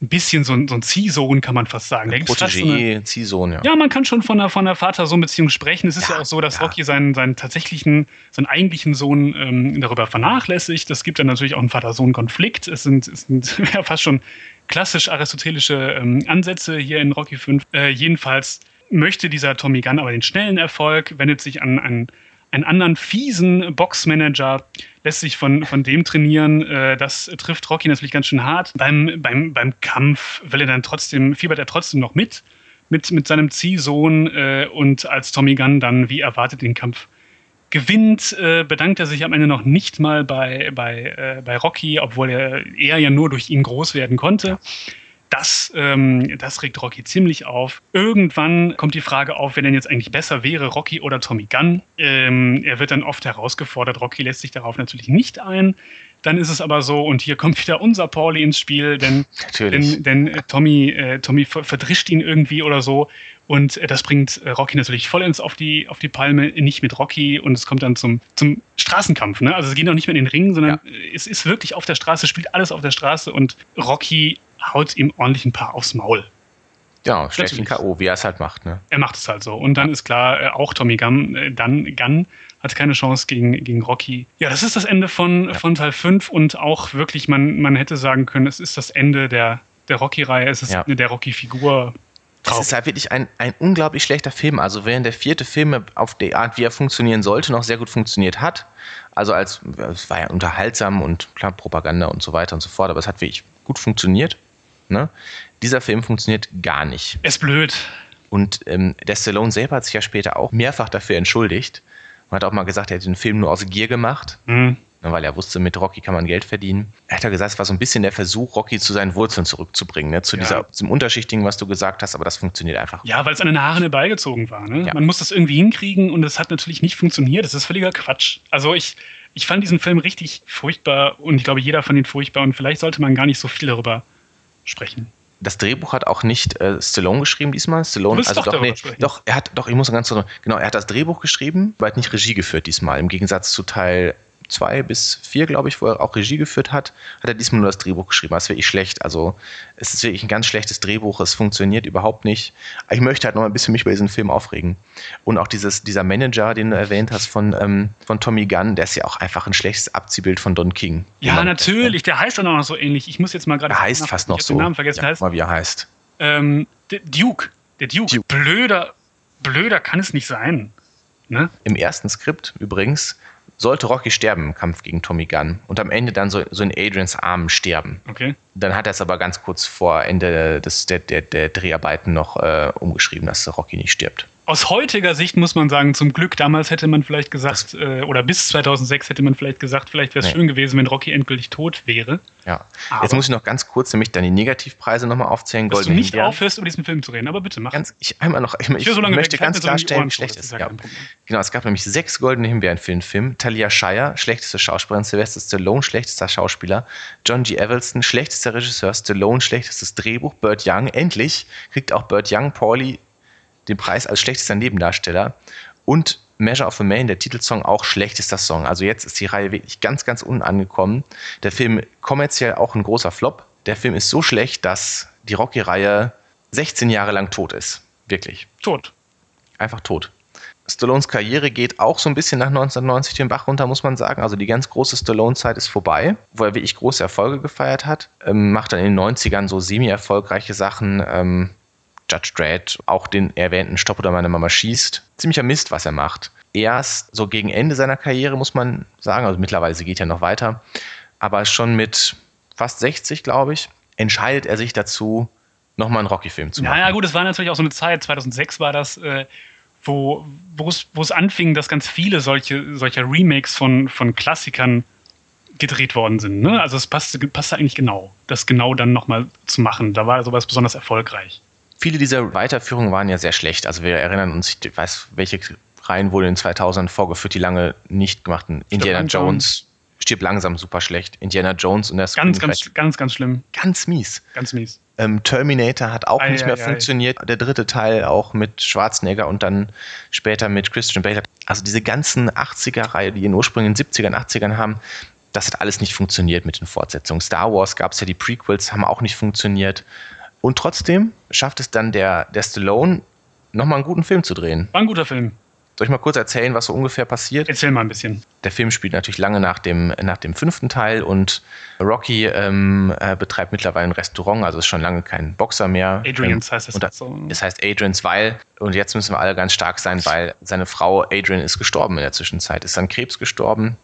ein bisschen so ein, so ein Ziehsohn, kann man fast sagen. Protégé, Ziehsohn, ja. Ja, man kann schon von einer, von einer Vater-Sohn-Beziehung sprechen. Es ist ja, ja auch so, dass ja. Rocky seinen, seinen tatsächlichen, seinen eigentlichen Sohn ähm, darüber vernachlässigt. Es gibt dann natürlich auch einen Vater-Sohn-Konflikt. Es sind, es sind *laughs* ja fast schon klassisch aristotelische ähm, Ansätze hier in Rocky 5. Äh, jedenfalls möchte dieser Tommy Gunn aber den schnellen Erfolg, wendet sich an, an einen anderen fiesen Boxmanager, lässt sich von, von dem trainieren. Äh, das trifft Rocky natürlich ganz schön hart. Beim, beim, beim Kampf will er dann trotzdem, fiebert er trotzdem noch mit, mit, mit seinem Ziehsohn äh, und als Tommy Gunn dann, wie erwartet, den Kampf gewinnt, äh, bedankt er sich am Ende noch nicht mal bei, bei, bei Rocky, obwohl er, er ja nur durch ihn groß werden konnte. Das, ähm, das regt Rocky ziemlich auf. Irgendwann kommt die Frage auf, wer denn jetzt eigentlich besser wäre, Rocky oder Tommy Gunn. Ähm, er wird dann oft herausgefordert. Rocky lässt sich darauf natürlich nicht ein. Dann ist es aber so, und hier kommt wieder unser Pauli ins Spiel, denn, *laughs* denn, denn äh, Tommy, äh, Tommy verdrischt ihn irgendwie oder so. Und äh, das bringt äh, Rocky natürlich vollends auf die, auf die Palme, nicht mit Rocky. Und es kommt dann zum, zum Straßenkampf. Ne? Also es geht auch nicht mehr in den Ring, sondern ja. es ist wirklich auf der Straße, spielt alles auf der Straße. Und Rocky haut ihm ordentlich ein paar aufs Maul. Ja, schlecht ihn K.O., wie er es halt macht. Ne? Er macht es halt so. Und dann ist klar, äh, auch Tommy Gunn, äh, dann Gunn hat keine Chance gegen, gegen Rocky. Ja, das ist das Ende von, ja. von Teil 5 und auch wirklich, man, man hätte sagen können, es ist das Ende der, der Rocky-Reihe, es ist ja. der Rocky-Figur. Es ist halt wirklich ein, ein unglaublich schlechter Film. Also während der vierte Film auf die Art, wie er funktionieren sollte, noch sehr gut funktioniert hat. Also als es war ja unterhaltsam und klar Propaganda und so weiter und so fort, aber es hat wirklich gut funktioniert. Ne? Dieser Film funktioniert gar nicht. Ist blöd. Und ähm, der Stallone selber hat sich ja später auch mehrfach dafür entschuldigt. Man hat auch mal gesagt, er hätte den Film nur aus Gier gemacht. Mhm. Weil er wusste, mit Rocky kann man Geld verdienen. Er hat ja gesagt, es war so ein bisschen der Versuch, Rocky zu seinen Wurzeln zurückzubringen, ne? zu ja. dieser, diesem Unterschichtigen, was du gesagt hast, aber das funktioniert einfach. Ja, weil es an den Haaren herbeigezogen war. Ne? Ja. Man muss das irgendwie hinkriegen und es hat natürlich nicht funktioniert. Das ist völliger Quatsch. Also ich, ich fand diesen Film richtig furchtbar und ich glaube, jeder fand ihn furchtbar und vielleicht sollte man gar nicht so viel darüber sprechen. Das Drehbuch hat auch nicht äh, Stallone geschrieben diesmal. Stallone, also doch, nee, doch, er hat, doch, ich muss ganz genau, er hat das Drehbuch geschrieben, aber hat nicht Regie geführt diesmal, im Gegensatz zu Teil zwei bis vier, glaube ich, wo er auch Regie geführt hat, hat er diesmal nur das Drehbuch geschrieben. Das ist wirklich schlecht. Also es ist wirklich ein ganz schlechtes Drehbuch. Es funktioniert überhaupt nicht. Ich möchte halt noch ein bisschen mich über diesen Film aufregen. Und auch dieses, dieser Manager, den du erwähnt hast von, ähm, von Tommy Gunn, der ist ja auch einfach ein schlechtes Abziehbild von Don King. Ja, natürlich. Der heißt dann auch noch so ähnlich. Ich muss jetzt mal gerade. Er heißt fast noch so. Den Namen vergessen. Ja, heißt, mal, wie er heißt. Ähm, Duke. Der Duke. Duke. Blöder, blöder kann es nicht sein. Ne? Im ersten Skript übrigens sollte Rocky sterben im Kampf gegen Tommy Gunn und am Ende dann so, so in Adrians Armen sterben. Okay. Dann hat er es aber ganz kurz vor Ende des, der, der, der Dreharbeiten noch äh, umgeschrieben, dass Rocky nicht stirbt aus heutiger Sicht muss man sagen, zum Glück, damals hätte man vielleicht gesagt, äh, oder bis 2006 hätte man vielleicht gesagt, vielleicht wäre es nee. schön gewesen, wenn Rocky endgültig tot wäre. Ja. Aber Jetzt muss ich noch ganz kurz nämlich dann die Negativpreise nochmal aufzählen. Dass du nicht Himbeeren. aufhörst, über diesen Film zu reden, aber bitte mach. Ganz, ich einmal noch, ich, ich, ich so möchte ganz klarstellen, wie schlecht es ist. Ja. Genau, es gab nämlich sechs goldene Himbeeren für den Film. Talia Shire, schlechteste Schauspielerin, Sylvester Stallone, schlechtester Schauspieler, John G. Everston, schlechtester Regisseur, Stallone, schlechtestes Drehbuch, Burt Young, endlich kriegt auch Burt Young, Paulie, den Preis als schlechtester Nebendarsteller und Measure of a Man, der Titelsong, auch schlechtester Song. Also jetzt ist die Reihe wirklich ganz, ganz unangekommen. Der Film kommerziell auch ein großer Flop. Der Film ist so schlecht, dass die Rocky-Reihe 16 Jahre lang tot ist. Wirklich. Tot. Einfach tot. Stallones Karriere geht auch so ein bisschen nach 1990 den Bach runter, muss man sagen. Also die ganz große Stallone-Zeit ist vorbei, wo er wirklich große Erfolge gefeiert hat. Ähm, macht dann in den 90ern so semi-erfolgreiche Sachen. Ähm, Judge Dredd, auch den erwähnten Stopp oder meine Mama schießt. Ziemlicher Mist, was er macht. Erst so gegen Ende seiner Karriere, muss man sagen, also mittlerweile geht ja noch weiter, aber schon mit fast 60, glaube ich, entscheidet er sich dazu, nochmal einen Rocky-Film zu machen. Naja, gut, es war natürlich auch so eine Zeit, 2006 war das, äh, wo, wo es anfing, dass ganz viele solche, solcher Remakes von, von Klassikern gedreht worden sind. Ne? Also es passte, passte eigentlich genau, das genau dann nochmal zu machen. Da war sowas besonders erfolgreich viele dieser Weiterführungen waren ja sehr schlecht. Also wir erinnern uns, ich weiß, welche Reihen wurden in 2000 vorgeführt, die lange nicht gemachten. Indiana Jones stirbt langsam super schlecht. Indiana Jones und das ganz, ganz, ganz, ganz schlimm. Ganz mies. Ganz mies. Ähm, Terminator hat auch ei, nicht mehr ei, funktioniert. Der dritte Teil auch mit Schwarzenegger und dann später mit Christian Bale. Also diese ganzen 80er-Reihe, die in ursprünglich in den 70ern, 80ern haben, das hat alles nicht funktioniert mit den Fortsetzungen. Star Wars gab es ja die Prequels, haben auch nicht funktioniert. Und trotzdem schafft es dann der, der Stallone, nochmal einen guten Film zu drehen. War ein guter Film. Soll ich mal kurz erzählen, was so ungefähr passiert? Erzähl mal ein bisschen. Der Film spielt natürlich lange nach dem, nach dem fünften Teil und Rocky ähm, äh, betreibt mittlerweile ein Restaurant, also ist schon lange kein Boxer mehr. Adrians ähm, heißt es. Das, so. Es heißt Adrians, weil, und jetzt müssen wir alle ganz stark sein, weil seine Frau Adrian ist gestorben in der Zwischenzeit, ist an Krebs gestorben.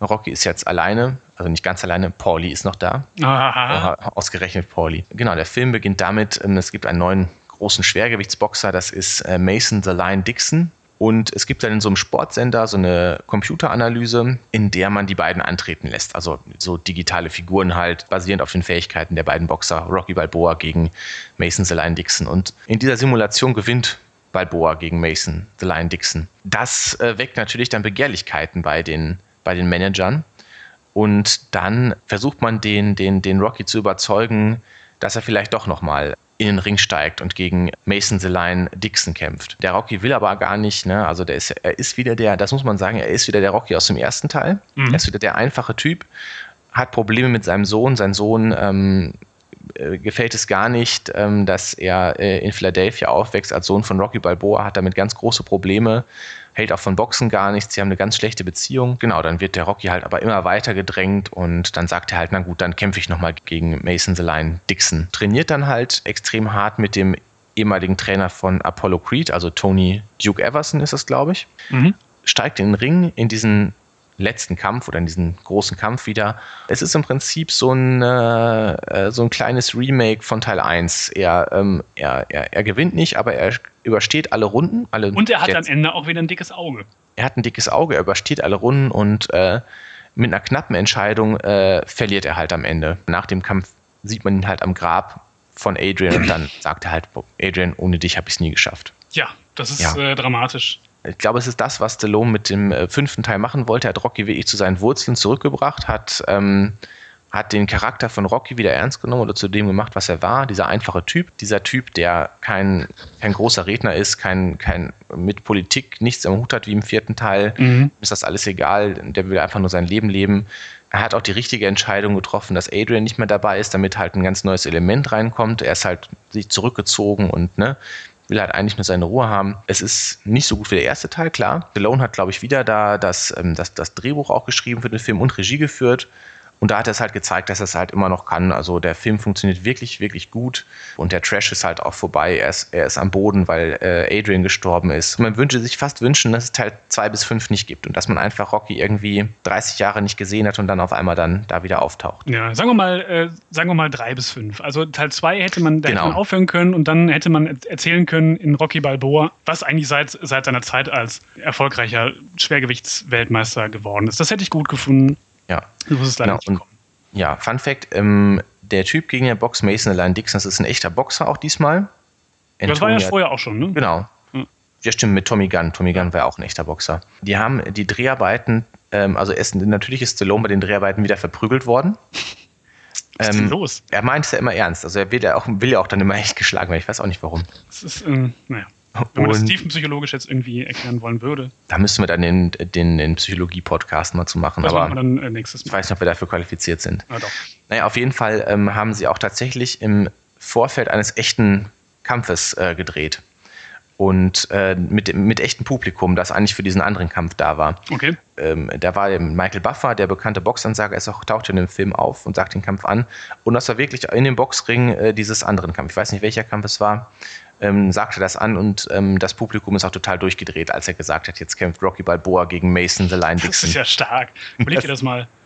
Rocky ist jetzt alleine, also nicht ganz alleine, Paulie ist noch da. Aha. Ausgerechnet Paulie. Genau, der Film beginnt damit, ähm, es gibt einen neuen großen Schwergewichtsboxer, das ist äh, Mason the Lion Dixon. Und es gibt dann in so einem Sportsender so eine Computeranalyse, in der man die beiden antreten lässt. Also so digitale Figuren halt, basierend auf den Fähigkeiten der beiden Boxer, Rocky Balboa gegen Mason the Lion Dixon. Und in dieser Simulation gewinnt Balboa gegen Mason the Lion Dixon. Das äh, weckt natürlich dann Begehrlichkeiten bei den, bei den Managern. Und dann versucht man den, den, den Rocky zu überzeugen, dass er vielleicht doch nochmal in den Ring steigt und gegen Mason the Lion Dixon kämpft. Der Rocky will aber gar nicht, ne? Also der ist, er ist wieder der, das muss man sagen, er ist wieder der Rocky aus dem ersten Teil. Mhm. Er ist wieder der einfache Typ, hat Probleme mit seinem Sohn. Sein Sohn ähm, äh, gefällt es gar nicht, ähm, dass er äh, in Philadelphia aufwächst als Sohn von Rocky Balboa, hat damit ganz große Probleme hält auch von Boxen gar nichts, sie haben eine ganz schlechte Beziehung. Genau, dann wird der Rocky halt aber immer weiter gedrängt und dann sagt er halt, na gut, dann kämpfe ich nochmal gegen Mason the Lion Dixon. Trainiert dann halt extrem hart mit dem ehemaligen Trainer von Apollo Creed, also Tony Duke Everson ist das, glaube ich. Mhm. Steigt in den Ring in diesen letzten Kampf oder in diesen großen Kampf wieder. Es ist im Prinzip so ein, äh, so ein kleines Remake von Teil 1. Er, ähm, er, er, er gewinnt nicht, aber er übersteht alle Runden. Alle und er hat jetzt, am Ende auch wieder ein dickes Auge. Er hat ein dickes Auge, er übersteht alle Runden und äh, mit einer knappen Entscheidung äh, verliert er halt am Ende. Nach dem Kampf sieht man ihn halt am Grab von Adrian und dann sagt er halt, Adrian, ohne dich habe ich es nie geschafft. Ja, das ist ja. Äh, dramatisch ich glaube, es ist das, was Stallone mit dem äh, fünften Teil machen wollte. Er hat Rocky wirklich zu seinen Wurzeln zurückgebracht, hat, ähm, hat den Charakter von Rocky wieder ernst genommen oder zu dem gemacht, was er war. Dieser einfache Typ, dieser Typ, der kein, kein großer Redner ist, kein, kein mit Politik nichts am Hut hat wie im vierten Teil. Mhm. Ist das alles egal. Der will einfach nur sein Leben leben. Er hat auch die richtige Entscheidung getroffen, dass Adrian nicht mehr dabei ist, damit halt ein ganz neues Element reinkommt. Er ist halt sich zurückgezogen und ne, will halt eigentlich nur seine Ruhe haben. Es ist nicht so gut wie der erste Teil, klar. Stallone hat, glaube ich, wieder da das, ähm, das, das Drehbuch auch geschrieben für den Film und Regie geführt. Und da hat er es halt gezeigt, dass er es halt immer noch kann. Also der Film funktioniert wirklich, wirklich gut. Und der Trash ist halt auch vorbei. Er ist, er ist am Boden, weil äh, Adrian gestorben ist. man wünsche sich fast wünschen, dass es Teil 2 bis 5 nicht gibt. Und dass man einfach Rocky irgendwie 30 Jahre nicht gesehen hat und dann auf einmal dann da wieder auftaucht. Ja, sagen wir mal, äh, sagen wir mal 3 bis 5. Also Teil 2 hätte man, da genau. hätte man aufhören können und dann hätte man erzählen können in Rocky Balboa, was eigentlich seit, seit seiner Zeit als erfolgreicher Schwergewichtsweltmeister geworden ist. Das hätte ich gut gefunden. Ja. Du musst es leider genau. nicht Ja, Fun Fact: ähm, Der Typ gegen den Box Mason allein Dixon, das ist ein echter Boxer auch diesmal. Antonia, das war ja vorher auch schon, ne? Genau. Hm. Ja, stimmt, mit Tommy Gunn. Tommy Gunn war ja auch ein echter Boxer. Die haben die Dreharbeiten, ähm, also es, natürlich ist Stallone bei den Dreharbeiten wieder verprügelt worden. Was ist denn ähm, los? Er meint es ja immer ernst. Also er will ja auch, will ja auch dann immer echt geschlagen werden. Ich weiß auch nicht warum. Das ist, ähm, naja. Wenn man das tiefenpsychologisch jetzt irgendwie erklären wollen würde. Da müssen wir dann den, den, den Psychologie-Podcast mal zu machen. Das aber machen wir dann äh, nächstes Mal. Ich weiß nicht, ob wir dafür qualifiziert sind. Ja, doch. Naja, auf jeden Fall ähm, haben sie auch tatsächlich im Vorfeld eines echten Kampfes äh, gedreht. Und äh, mit, mit echtem Publikum, das eigentlich für diesen anderen Kampf da war. Okay. Ähm, da war Michael Buffer, der bekannte Boxansager, er auch, tauchte in dem Film auf und sagt den Kampf an. Und das war wirklich in dem Boxring äh, dieses anderen Kampf. Ich weiß nicht, welcher Kampf es war ähm, sagte das an und ähm, das Publikum ist auch total durchgedreht, als er gesagt hat, jetzt kämpft Rocky Balboa gegen Mason the Lion Dixon. Das ist ja stark. Überleg dir das mal. *laughs*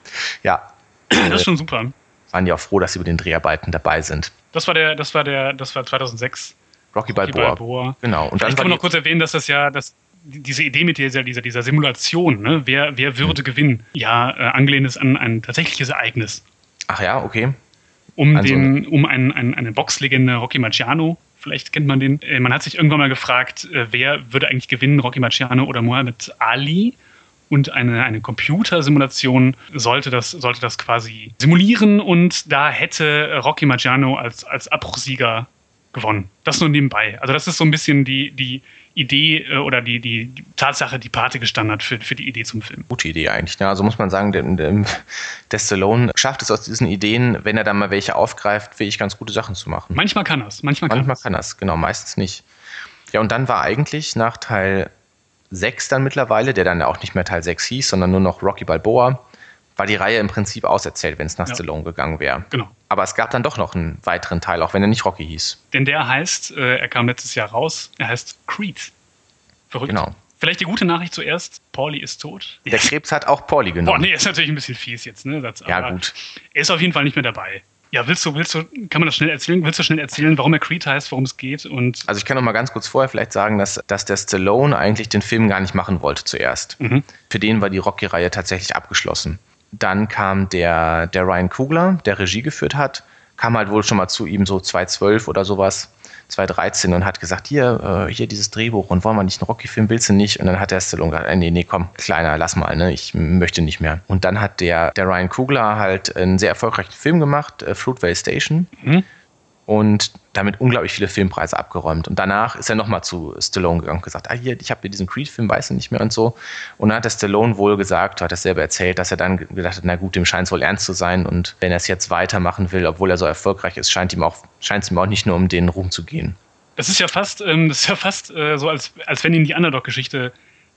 Ja. Das ist schon super. Waren ja auch froh, dass sie bei den Dreharbeiten dabei sind. Das war der, das war der, das war 2006. Rocky Balboa. Rocky Balboa. Genau. Und dann kann man noch kurz erwähnen, dass das ja, dass diese Idee mit dieser, dieser, dieser Simulation, ne? wer, wer würde mhm. gewinnen, ja, äh, angelehnt ist an ein tatsächliches Ereignis. Ach ja, okay. Um, also, den, um einen, einen, eine Boxlegende Rocky Marciano Vielleicht kennt man den. Äh, man hat sich irgendwann mal gefragt, äh, wer würde eigentlich gewinnen, Rocky Marciano oder Muhammad Ali? Und eine, eine Computersimulation sollte das, sollte das quasi simulieren und da hätte Rocky Marciano als, als Abbruchsieger gewonnen. Das nur nebenbei. Also das ist so ein bisschen die, die Idee äh, oder die, die, die, Tatsache, die Pate gestanden hat für, für die Idee zum Film. Gute Idee eigentlich. Ne? Also muss man sagen, der, der *laughs* Stallone schafft es aus diesen Ideen, wenn er dann mal welche aufgreift, wirklich ganz gute Sachen zu machen. Manchmal kann es. Manchmal, manchmal kann es, genau, meistens nicht. Ja, und dann war eigentlich nach Teil 6 dann mittlerweile, der dann auch nicht mehr Teil 6 hieß, sondern nur noch Rocky Balboa, war die Reihe im Prinzip auserzählt, wenn es nach ja. Stallone gegangen wäre. Genau. Aber es gab dann doch noch einen weiteren Teil, auch wenn er nicht Rocky hieß. Denn der heißt, äh, er kam letztes Jahr raus, er heißt Creed. Verrückt. Genau. Vielleicht die gute Nachricht zuerst, Pauli ist tot. Der Krebs hat auch Pauli genommen. Boah, nee, ist natürlich ein bisschen fies jetzt, ne? Das, ja, gut. Er ist auf jeden Fall nicht mehr dabei. Ja, willst du, willst du, kann man das schnell erzählen? Willst du schnell erzählen, warum er Creed heißt, worum es geht? Und also ich kann noch mal ganz kurz vorher vielleicht sagen, dass, dass der Stallone eigentlich den Film gar nicht machen wollte zuerst. Mhm. Für den war die Rocky-Reihe tatsächlich abgeschlossen. Dann kam der, der Ryan Kugler, der Regie geführt hat, kam halt wohl schon mal zu ihm so 2012 oder sowas 2013 und hat gesagt, hier, äh, hier dieses Drehbuch und wollen wir nicht einen Rocky-Film, willst du nicht? Und dann hat der Stallone gesagt, nee, nee, komm, kleiner, lass mal, ne, ich möchte nicht mehr. Und dann hat der, der Ryan Kugler halt einen sehr erfolgreichen Film gemacht, äh, Fruitvale Station. Mhm und damit unglaublich viele Filmpreise abgeräumt. Und danach ist er nochmal zu Stallone gegangen und gesagt, ah hier, ich habe hier diesen Creed-Film, weiß ich nicht mehr und so. Und dann hat der Stallone wohl gesagt, hat das selber erzählt, dass er dann gedacht hat, na gut, dem scheint es wohl ernst zu sein und wenn er es jetzt weitermachen will, obwohl er so erfolgreich ist, scheint ihm auch, scheint es ihm auch nicht nur um den Ruhm zu gehen. Das ist ja fast, ähm, das ist ja fast äh, so, als, als wenn ihn die Underdog-Geschichte,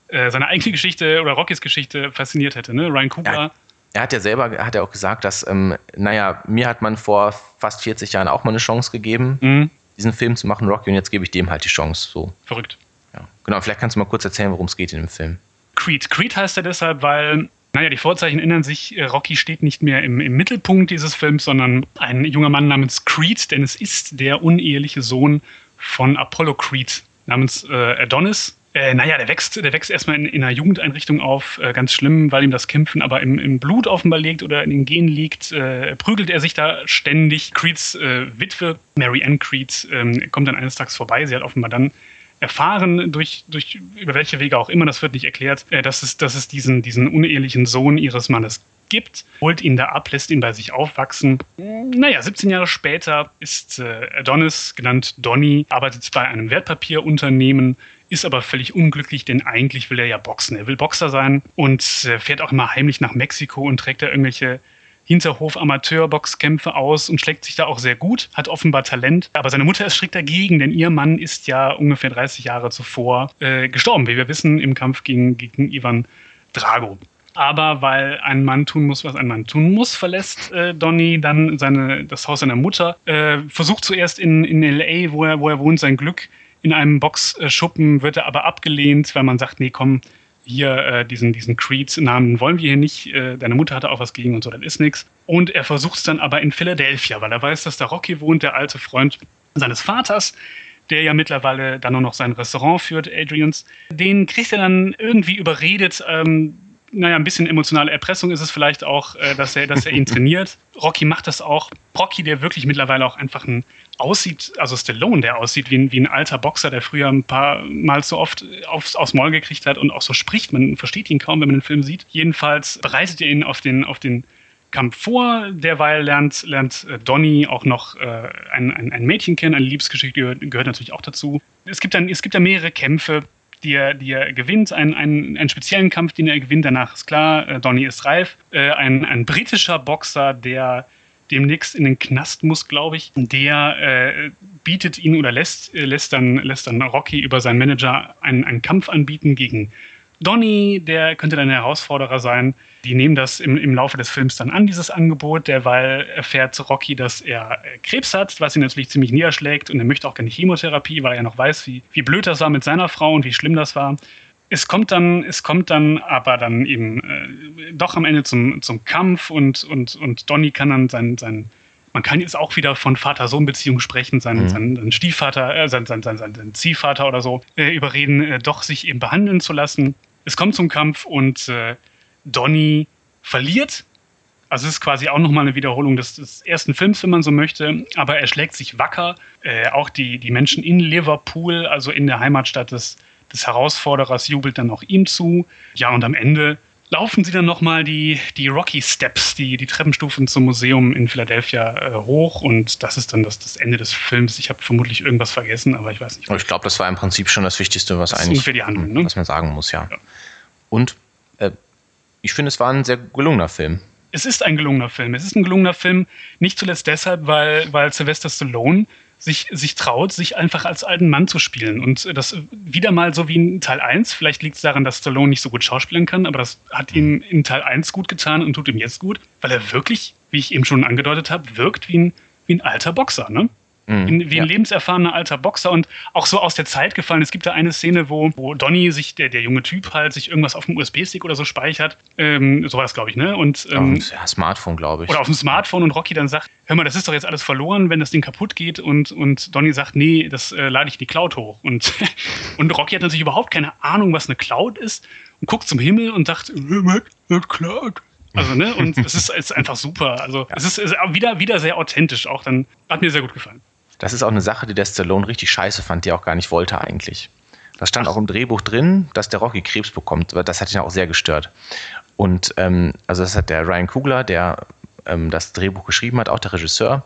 äh, seine eigene Geschichte oder Rockys Geschichte fasziniert hätte, ne? Ryan Cooper. Ja er hat ja selber, hat ja auch gesagt, dass, ähm, naja, mir hat man vor fast 40 Jahren auch mal eine Chance gegeben, mhm. diesen Film zu machen, Rocky, und jetzt gebe ich dem halt die Chance. So. Verrückt. Ja. Genau, vielleicht kannst du mal kurz erzählen, worum es geht in dem Film. Creed. Creed heißt er deshalb, weil, naja, die Vorzeichen ändern sich. Äh, Rocky steht nicht mehr im, im Mittelpunkt dieses Films, sondern ein junger Mann namens Creed, denn es ist der uneheliche Sohn von Apollo Creed namens äh, Adonis, äh, naja, der wächst, der wächst erstmal in, in einer Jugendeinrichtung auf, äh, ganz schlimm, weil ihm das Kämpfen aber im, im Blut offenbar liegt oder in den Genen liegt, äh, prügelt er sich da ständig. Creeds äh, Witwe, Mary Ann Creed, ähm, kommt dann eines Tages vorbei. Sie hat offenbar dann erfahren, durch, durch über welche Wege auch immer, das wird nicht erklärt, äh, dass, es, dass es diesen, diesen unehelichen Sohn ihres Mannes gibt, holt ihn da ab, lässt ihn bei sich aufwachsen. Naja, 17 Jahre später ist äh, Adonis, genannt Donny, arbeitet bei einem Wertpapierunternehmen, ist aber völlig unglücklich, denn eigentlich will er ja boxen. Er will Boxer sein und äh, fährt auch immer heimlich nach Mexiko und trägt da irgendwelche Hinterhof-Amateur-Boxkämpfe aus und schlägt sich da auch sehr gut, hat offenbar Talent. Aber seine Mutter ist strikt dagegen, denn ihr Mann ist ja ungefähr 30 Jahre zuvor äh, gestorben, wie wir wissen, im Kampf gegen, gegen Ivan Drago. Aber weil ein Mann tun muss, was ein Mann tun muss, verlässt äh, Donny dann seine, das Haus seiner Mutter, äh, versucht zuerst in, in L.A., wo er, wo er wohnt, sein Glück in einem Boxschuppen wird er aber abgelehnt, weil man sagt, nee, komm, hier äh, diesen, diesen Creed-Namen wollen wir hier nicht. Äh, deine Mutter hatte auch was gegen und so, das ist nichts. Und er versucht es dann aber in Philadelphia, weil er weiß, dass da Rocky wohnt, der alte Freund seines Vaters, der ja mittlerweile dann nur noch sein Restaurant führt, Adrians. Den kriegt er dann irgendwie überredet, ähm, naja, ein bisschen emotionale Erpressung ist es vielleicht auch, äh, dass, er, dass er ihn *laughs* trainiert. Rocky macht das auch. Rocky, der wirklich mittlerweile auch einfach ein aussieht, also Stallone, der aussieht wie ein, wie ein alter Boxer, der früher ein paar Mal so oft aufs, aufs Maul gekriegt hat und auch so spricht. Man versteht ihn kaum, wenn man den Film sieht. Jedenfalls bereitet er ihn auf den, auf den Kampf vor. Derweil lernt, lernt äh, Donny auch noch äh, ein, ein, ein Mädchen kennen, eine Liebesgeschichte gehört natürlich auch dazu. Es gibt dann, es gibt dann mehrere Kämpfe, die er, die er gewinnt, einen, einen, einen speziellen Kampf, den er gewinnt, danach ist klar, äh, Donny ist reif. Äh, ein, ein britischer Boxer, der demnächst in den Knast muss, glaube ich. Der äh, bietet ihn oder lässt, äh, lässt, dann, lässt dann Rocky über seinen Manager einen, einen Kampf anbieten gegen Donny, der könnte dann ein Herausforderer sein. Die nehmen das im, im Laufe des Films dann an, dieses Angebot. Derweil erfährt Rocky, dass er äh, Krebs hat, was ihn natürlich ziemlich niederschlägt und er möchte auch keine Chemotherapie, weil er noch weiß, wie, wie blöd das war mit seiner Frau und wie schlimm das war. Es kommt dann, es kommt dann aber dann eben äh, doch am Ende zum, zum Kampf und, und, und Donny kann dann sein, sein man kann jetzt auch wieder von Vater-Sohn-Beziehung sprechen, seinen, mhm. seinen Stiefvater, äh, seinen, seinen, seinen, seinen Ziehvater oder so, äh, überreden, äh, doch sich eben behandeln zu lassen. Es kommt zum Kampf und äh, Donny verliert. Also es ist quasi auch nochmal eine Wiederholung des, des, ersten Films, wenn man so möchte. Aber er schlägt sich wacker. Äh, auch die, die Menschen in Liverpool, also in der Heimatstadt des, des Herausforderers, jubelt dann auch ihm zu. Ja, und am Ende laufen sie dann nochmal die, die Rocky Steps, die, die Treppenstufen zum Museum in Philadelphia äh, hoch und das ist dann das, das Ende des Films. Ich habe vermutlich irgendwas vergessen, aber ich weiß nicht. Ich glaube, das war im Prinzip schon das Wichtigste, was das eigentlich die Handlung, ne? was man sagen muss, ja. ja. Und äh, ich finde, es war ein sehr gelungener Film. Es ist ein gelungener Film. Es ist ein gelungener Film, nicht zuletzt deshalb, weil, weil Sylvester Stallone sich, sich traut, sich einfach als alten Mann zu spielen. Und das wieder mal so wie in Teil 1. Vielleicht liegt es daran, dass Stallone nicht so gut schauspielen kann, aber das hat ihm in Teil 1 gut getan und tut ihm jetzt gut, weil er wirklich, wie ich eben schon angedeutet habe, wirkt wie ein, wie ein alter Boxer. Ne? Mhm, wie ein ja. lebenserfahrener alter Boxer und auch so aus der Zeit gefallen. Es gibt da eine Szene, wo, wo Donny sich, der, der junge Typ halt, sich irgendwas auf dem USB-Stick oder so speichert. Ähm, so war das, glaube ich, ne? Und, ähm, auf dem Smartphone, glaube ich. Oder auf dem Smartphone und Rocky dann sagt, hör mal, das ist doch jetzt alles verloren, wenn das Ding kaputt geht. Und, und Donny sagt, nee, das äh, lade ich in die Cloud hoch. Und, *laughs* und Rocky hat natürlich überhaupt keine Ahnung, was eine Cloud ist und guckt zum Himmel und sagt, äh, Cloud. Also, ne, und es ist, ist einfach super. Also, ja. es ist, ist wieder, wieder sehr authentisch auch. Dann hat mir sehr gut gefallen. Das ist auch eine Sache, die der Stallone richtig scheiße fand, die er auch gar nicht wollte eigentlich. Das stand auch im Drehbuch drin, dass der Rocky Krebs bekommt. Das hat ihn auch sehr gestört. Und ähm, also das hat der Ryan Kugler, der ähm, das Drehbuch geschrieben hat, auch der Regisseur,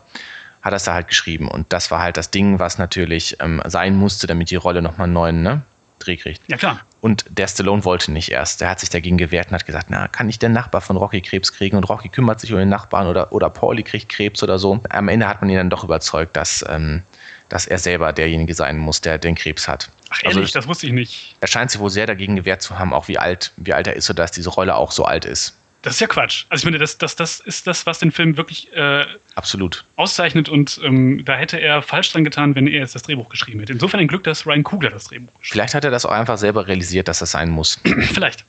hat das da halt geschrieben. Und das war halt das Ding, was natürlich ähm, sein musste, damit die Rolle nochmal einen neuen ne, Dreh kriegt. Ja, klar. Und der Stallone wollte nicht erst. Der hat sich dagegen gewehrt und hat gesagt, na, kann nicht der Nachbar von Rocky Krebs kriegen? Und Rocky kümmert sich um den Nachbarn oder, oder Pauli kriegt Krebs oder so. Am Ende hat man ihn dann doch überzeugt, dass, ähm, dass er selber derjenige sein muss, der den Krebs hat. Ach ehrlich, also, das wusste ich nicht. Er scheint sich wohl sehr dagegen gewehrt zu haben, auch wie alt, wie alt er ist, sodass diese Rolle auch so alt ist. Das ist ja Quatsch. Also ich meine, das, das, das ist das, was den Film wirklich äh, Absolut. auszeichnet und ähm, da hätte er falsch dran getan, wenn er jetzt das Drehbuch geschrieben hätte. Insofern ein Glück, dass Ryan Kugler das Drehbuch geschrieben hat. Vielleicht hat er das auch einfach selber realisiert, dass das sein muss. *clears throat* Vielleicht.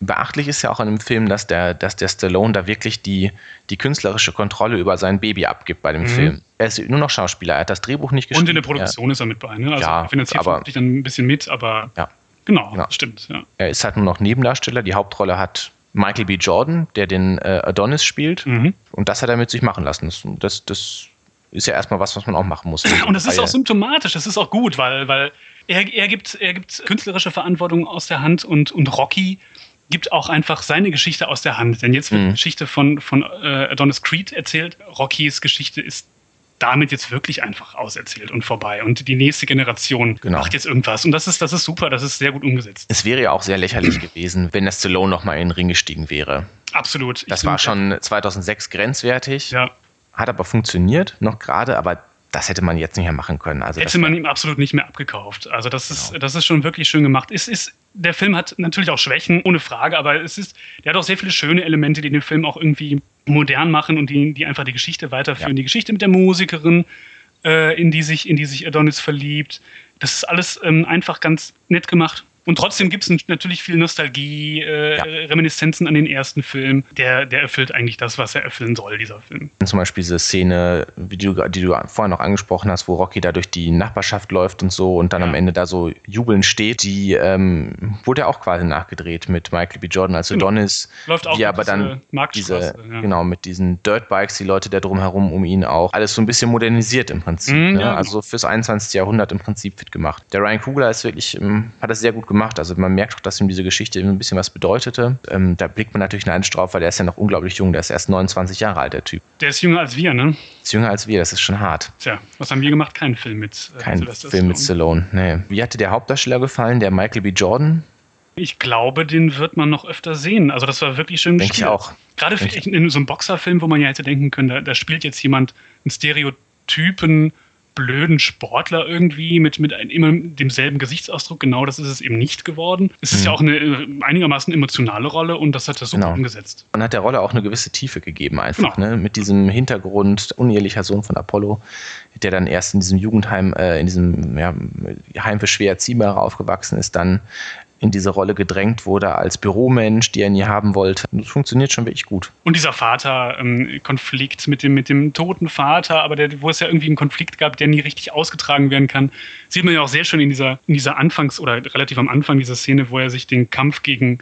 Beachtlich ist ja auch an dem Film, dass der, dass der Stallone da wirklich die, die künstlerische Kontrolle über sein Baby abgibt bei dem mhm. Film. Er ist nur noch Schauspieler, er hat das Drehbuch nicht geschrieben. Und in der Produktion er, ist er mit bei, ne? Also ja, finanziert aber, dann ein bisschen mit, aber ja. genau, genau. stimmt. Ja. Er ist halt nur noch Nebendarsteller, die Hauptrolle hat Michael B. Jordan, der den äh, Adonis spielt. Mhm. Und das hat er mit sich machen lassen. Das, das, ist ja erstmal was, was man auch machen muss. *clears throat* Und das ist auch symptomatisch, das ist auch gut, weil, weil er, er, gibt, er gibt künstlerische Verantwortung aus der Hand und, und Rocky gibt auch einfach seine Geschichte aus der Hand. Denn jetzt wird mhm. die Geschichte von, von äh, Adonis Creed erzählt. Rockys Geschichte ist damit jetzt wirklich einfach auserzählt und vorbei. Und die nächste Generation genau. macht jetzt irgendwas. Und das ist, das ist super, das ist sehr gut umgesetzt. Es wäre ja auch sehr lächerlich *clears throat* gewesen, wenn der Stallone nochmal in den Ring gestiegen wäre. Absolut. Das war schon 2006 grenzwertig. Ja. Hat aber funktioniert, noch gerade, aber das hätte man jetzt nicht mehr machen können. Also hätte man ihm absolut nicht mehr abgekauft. Also das ist, genau. das ist schon wirklich schön gemacht. Es ist, der Film hat natürlich auch Schwächen, ohne Frage, aber es ist, der hat auch sehr viele schöne Elemente, die den Film auch irgendwie modern machen und die, die einfach die Geschichte weiterführen. Ja. Die Geschichte mit der Musikerin, äh, in, die sich, in die sich Adonis verliebt. Das ist alles ähm, einfach ganz nett gemacht. Und trotzdem gibt es natürlich viel Nostalgie, äh, ja. Reminiszenzen an den ersten Film. Der, der erfüllt eigentlich das, was er erfüllen soll, dieser Film. Zum Beispiel diese Szene, die du, die du vorher noch angesprochen hast, wo Rocky da durch die Nachbarschaft läuft und so und dann ja. am Ende da so jubeln steht, die ähm, wurde ja auch quasi nachgedreht mit Michael B. Jordan als genau. Adonis. Läuft auch die aber dann diese, ja. genau, mit diesen Dirtbikes, die Leute da drumherum um ihn auch. Alles so ein bisschen modernisiert im Prinzip. Mhm, ne? Also fürs 21. Jahrhundert im Prinzip fit gemacht. Der Ryan Kugler ist wirklich, ähm, hat das sehr gut gemacht. Also man merkt auch, dass ihm diese Geschichte ein bisschen was bedeutete. Ähm, da blickt man natürlich neidisch drauf, weil der ist ja noch unglaublich jung. Der ist erst 29 Jahre alt, der Typ. Der ist jünger als wir, ne? Ist jünger als wir, das ist schon hart. Tja, was haben wir gemacht? Keinen Film mit äh, Kein Sylvester Film mit Stallone, nee. Wie hatte der Hauptdarsteller gefallen, der Michael B. Jordan? Ich glaube, den wird man noch öfter sehen. Also das war wirklich schön Denke ich auch. Gerade in so einem Boxerfilm, wo man ja hätte denken können, da, da spielt jetzt jemand einen Stereotypen blöden Sportler irgendwie mit, mit ein, immer demselben Gesichtsausdruck. Genau das ist es eben nicht geworden. Es ist mhm. ja auch eine äh, einigermaßen emotionale Rolle und das hat er so genau. umgesetzt. Und hat der Rolle auch eine gewisse Tiefe gegeben, einfach. Genau. Ne? Mit diesem Hintergrund, unehelicher Sohn von Apollo, der dann erst in diesem Jugendheim, äh, in diesem ja, Heim für schwer Erziehbare aufgewachsen ist, dann in diese Rolle gedrängt wurde als Büromensch, die er nie haben wollte. Das funktioniert schon wirklich gut. Und dieser Vater-Konflikt ähm, mit, dem, mit dem toten Vater, aber der, wo es ja irgendwie einen Konflikt gab, der nie richtig ausgetragen werden kann, sieht man ja auch sehr schön in dieser, in dieser Anfangs- oder relativ am Anfang dieser Szene, wo er sich den Kampf gegen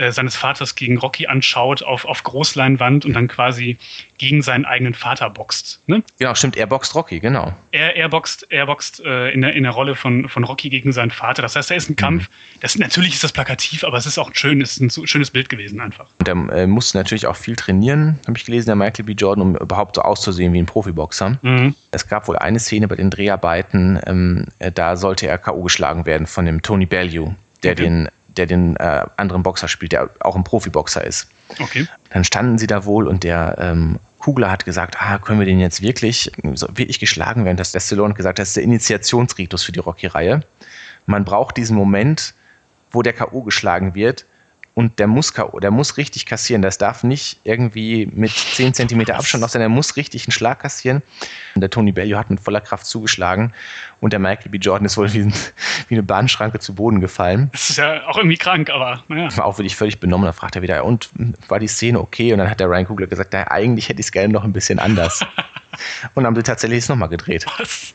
äh, seines Vaters gegen Rocky anschaut auf, auf Großleinwand und dann quasi gegen seinen eigenen Vater boxt. Ne? Genau, stimmt, er boxt Rocky, genau. Er, er boxt, er boxt äh, in, der, in der Rolle von, von Rocky gegen seinen Vater. Das heißt, er ist ein Kampf. Mhm. Das, natürlich ist das plakativ, aber es ist auch ein schönes, ein schönes Bild gewesen einfach. Und er äh, musste natürlich auch viel trainieren, habe ich gelesen, der Michael B. Jordan, um überhaupt so auszusehen wie ein Profiboxer. Mhm. Es gab wohl eine Szene bei den Dreharbeiten, ähm, äh, da sollte er K.O. geschlagen werden von dem Tony Bellew, der okay. den der den äh, anderen Boxer spielt, der auch ein Profiboxer ist. Okay. Dann standen sie da wohl und der ähm, Kugler hat gesagt, ah, können wir den jetzt wirklich, so, wirklich geschlagen werden? Das Stallone hat gesagt, das ist der Initiationsritus für die Rocky-Reihe. Man braucht diesen Moment, wo der K.O. geschlagen wird, und der muss der muss richtig kassieren. Das darf nicht irgendwie mit 10 cm Abstand noch sein. Der muss richtig einen Schlag kassieren. Und der Tony Bellew hat mit voller Kraft zugeschlagen und der Michael B. Jordan ist wohl wie, *laughs* wie eine Bahnschranke zu Boden gefallen. Das ist ja auch irgendwie krank, aber naja. War auch wirklich völlig benommen. Da fragt er wieder, und war die Szene okay? Und dann hat der Ryan Kugler gesagt, ja, eigentlich hätte ich es gerne noch ein bisschen anders. *laughs* und dann haben sie tatsächlich es nochmal gedreht. Was?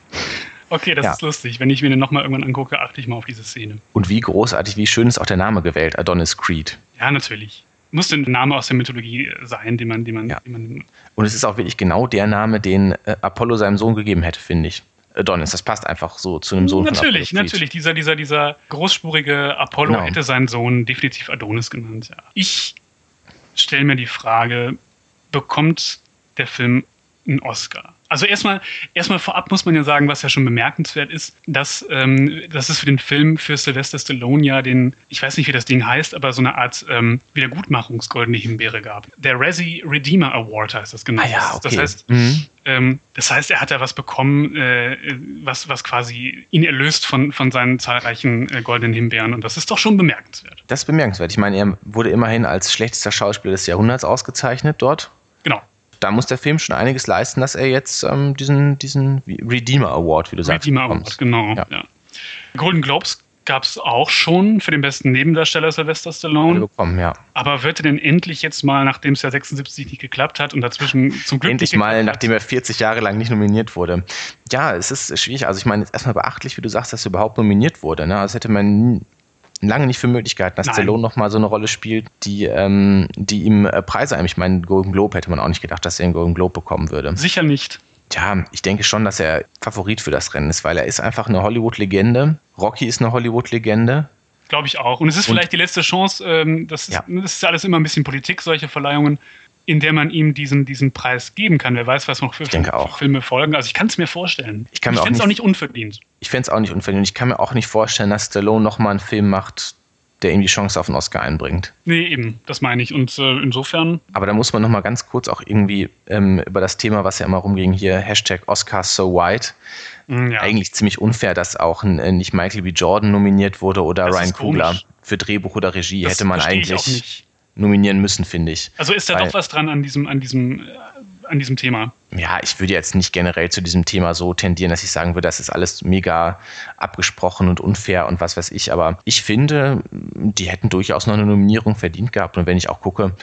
Okay, das ja. ist lustig. Wenn ich mir den nochmal irgendwann angucke, achte ich mal auf diese Szene. Und wie großartig, wie schön ist auch der Name gewählt, Adonis Creed. Ja, natürlich. Muss ein Name aus der Mythologie sein, den man, den man, ja. den man. Und es ist auch wirklich genau der Name, den äh, Apollo seinem Sohn gegeben hätte, finde ich. Adonis, das passt einfach so zu einem Sohn natürlich, von Natürlich, natürlich. Dieser, dieser, dieser großspurige Apollo genau. hätte seinen Sohn definitiv Adonis genannt. Ja. Ich stelle mir die Frage, bekommt der Film einen Oscar? Also erstmal, erstmal vorab muss man ja sagen, was ja schon bemerkenswert ist, dass, ähm, dass es für den Film für Sylvester Stallone ja den, ich weiß nicht, wie das Ding heißt, aber so eine Art ähm, Wiedergutmachungsgoldene Himbeere gab. Der Razzie Redeemer Award heißt das genau. Ah ja, okay. Das heißt, mhm. ähm, das heißt, er hat da was bekommen, äh, was, was quasi ihn erlöst von, von seinen zahlreichen äh, goldenen Himbeeren und das ist doch schon bemerkenswert. Das ist bemerkenswert. Ich meine, er wurde immerhin als schlechtester Schauspieler des Jahrhunderts ausgezeichnet dort. Genau da muss der Film schon einiges leisten, dass er jetzt ähm, diesen, diesen Redeemer Award, wie du sagst, Redeemer bekommt. Award, genau. Ja. Ja. Golden Globes gab es auch schon für den besten Nebendarsteller Sylvester Stallone. Bekommen, ja. Aber wird er denn endlich jetzt mal, nachdem es ja 76 nicht geklappt hat und dazwischen zum Glück Endlich mal, nachdem er 40 Jahre lang nicht nominiert wurde. Ja, es ist schwierig. Also ich meine, erstmal beachtlich, wie du sagst, dass er überhaupt nominiert wurde. Ne? Das hätte man lange nicht für möglich gehalten, dass Nein. Stallone nochmal so eine Rolle spielt, die, ähm, die ihm äh, Preise einem. Ich meine, Golden Globe hätte man auch nicht gedacht, dass er einen Golden Globe bekommen würde. Sicher nicht. Ja, ich denke schon, dass er Favorit für das Rennen ist, weil er ist einfach eine Hollywood-Legende. Rocky ist eine Hollywood-Legende. Glaube ich auch. Und es ist Und, vielleicht die letzte Chance, ähm, das, ist, ja. das ist alles immer ein bisschen Politik, solche Verleihungen in der man ihm diesen, diesen Preis geben kann. Wer weiß, was noch für Filme folgen. Also ich kann es mir vorstellen. Ich, ich finde es auch nicht unverdient. Ich fände es auch nicht unverdient. Ich kann mir auch nicht vorstellen, dass Stallone nochmal einen Film macht, der ihm die Chance auf einen Oscar einbringt. Nee, eben, das meine ich. Und äh, insofern. Aber da muss man nochmal ganz kurz auch irgendwie ähm, über das Thema, was ja immer rumging, hier Hashtag Oscar so white. Mm, ja. Eigentlich ziemlich unfair, dass auch äh, nicht Michael B. Jordan nominiert wurde oder das Ryan Coogler für Drehbuch oder Regie. Das hätte man eigentlich nominieren müssen, finde ich. Also ist da Weil, doch was dran an diesem, an diesem, äh, an diesem Thema? Ja, ich würde jetzt nicht generell zu diesem Thema so tendieren, dass ich sagen würde, das ist alles mega abgesprochen und unfair und was weiß ich. Aber ich finde, die hätten durchaus noch eine Nominierung verdient gehabt. Und wenn ich auch gucke,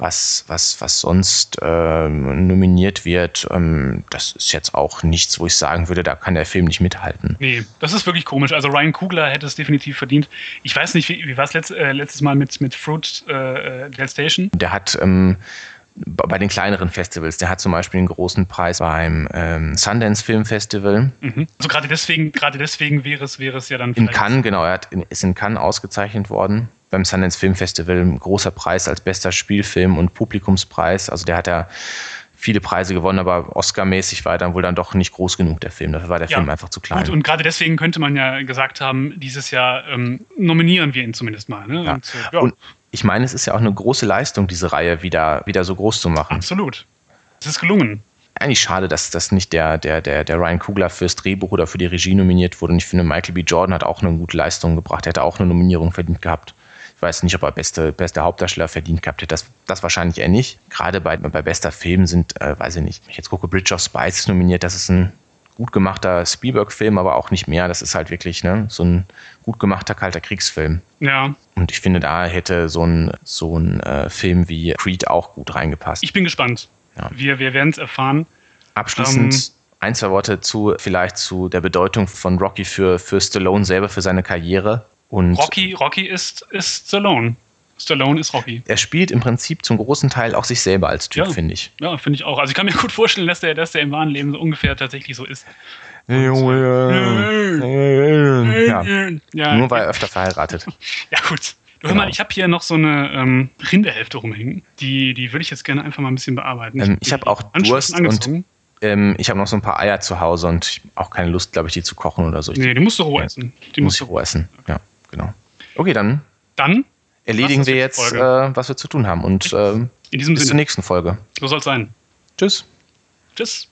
was, was, was sonst ähm, nominiert wird, ähm, das ist jetzt auch nichts, wo ich sagen würde, da kann der Film nicht mithalten. Nee, das ist wirklich komisch. Also Ryan Kugler hätte es definitiv verdient. Ich weiß nicht, wie, wie war es letzt, äh, letztes Mal mit, mit Fruit äh, Del Station? Der hat ähm, bei den kleineren Festivals. Der hat zum Beispiel einen großen Preis beim ähm, Sundance Film Festival. Mhm. Also gerade deswegen, gerade deswegen wäre es, wäre es ja dann. In Cannes, genau, er hat in, ist in Cannes ausgezeichnet worden beim Sundance Film Festival ein großer Preis als bester Spielfilm und Publikumspreis. Also der hat ja viele Preise gewonnen, aber Oscar-mäßig war er dann wohl dann doch nicht groß genug, der Film. Dafür war der ja. Film einfach zu klein. Gut, und gerade deswegen könnte man ja gesagt haben, dieses Jahr ähm, nominieren wir ihn zumindest mal. Ne? Ja. Und, ja. und, ich meine, es ist ja auch eine große Leistung, diese Reihe wieder, wieder so groß zu machen. Absolut. Es ist gelungen. Eigentlich schade, dass das nicht der, der, der, der Ryan Kugler fürs Drehbuch oder für die Regie nominiert wurde. Und ich finde, Michael B. Jordan hat auch eine gute Leistung gebracht. Er hätte auch eine Nominierung verdient gehabt. Ich weiß nicht, ob er beste, beste Hauptdarsteller verdient gehabt hätte. Das, das wahrscheinlich eher nicht. Gerade bei, bei bester Film sind, äh, weiß ich nicht, ich jetzt gucke, Bridge of Spies nominiert. Das ist ein gut gemachter Spielberg-Film, aber auch nicht mehr. Das ist halt wirklich ne, so ein gut gemachter kalter Kriegsfilm. Ja. Und ich finde, da hätte so ein, so ein äh, Film wie Creed auch gut reingepasst. Ich bin gespannt. Ja. Wir, wir werden es erfahren. Abschließend ähm, ein, zwei Worte zu vielleicht zu der Bedeutung von Rocky für, für Stallone selber, für seine Karriere. Und Rocky, Rocky ist, ist Stallone. Stallone ist Rocky. Er spielt im Prinzip zum großen Teil auch sich selber als Typ, ja, finde ich. Ja, finde ich auch. Also ich kann mir gut vorstellen, dass der, dass der im wahren Leben so ungefähr tatsächlich so ist. ja. ja. Nur weil er öfter verheiratet. *laughs* Ja, gut. Du genau. hör mal, ich habe hier noch so eine ähm, Rinderhälfte rumhängen. Die, die würde ich jetzt gerne einfach mal ein bisschen bearbeiten. Ähm, ich habe auch Durst und ähm, ich habe noch so ein paar Eier zu Hause und auch keine Lust, glaube ich, die zu kochen oder so. Ich nee, die musst du roh essen. Die muss ich roh essen. Ja genau. Okay, dann. Dann erledigen wir jetzt, äh, was wir zu tun haben. Und äh, bis Sinne. zur nächsten Folge. So soll es sein. Tschüss. Tschüss.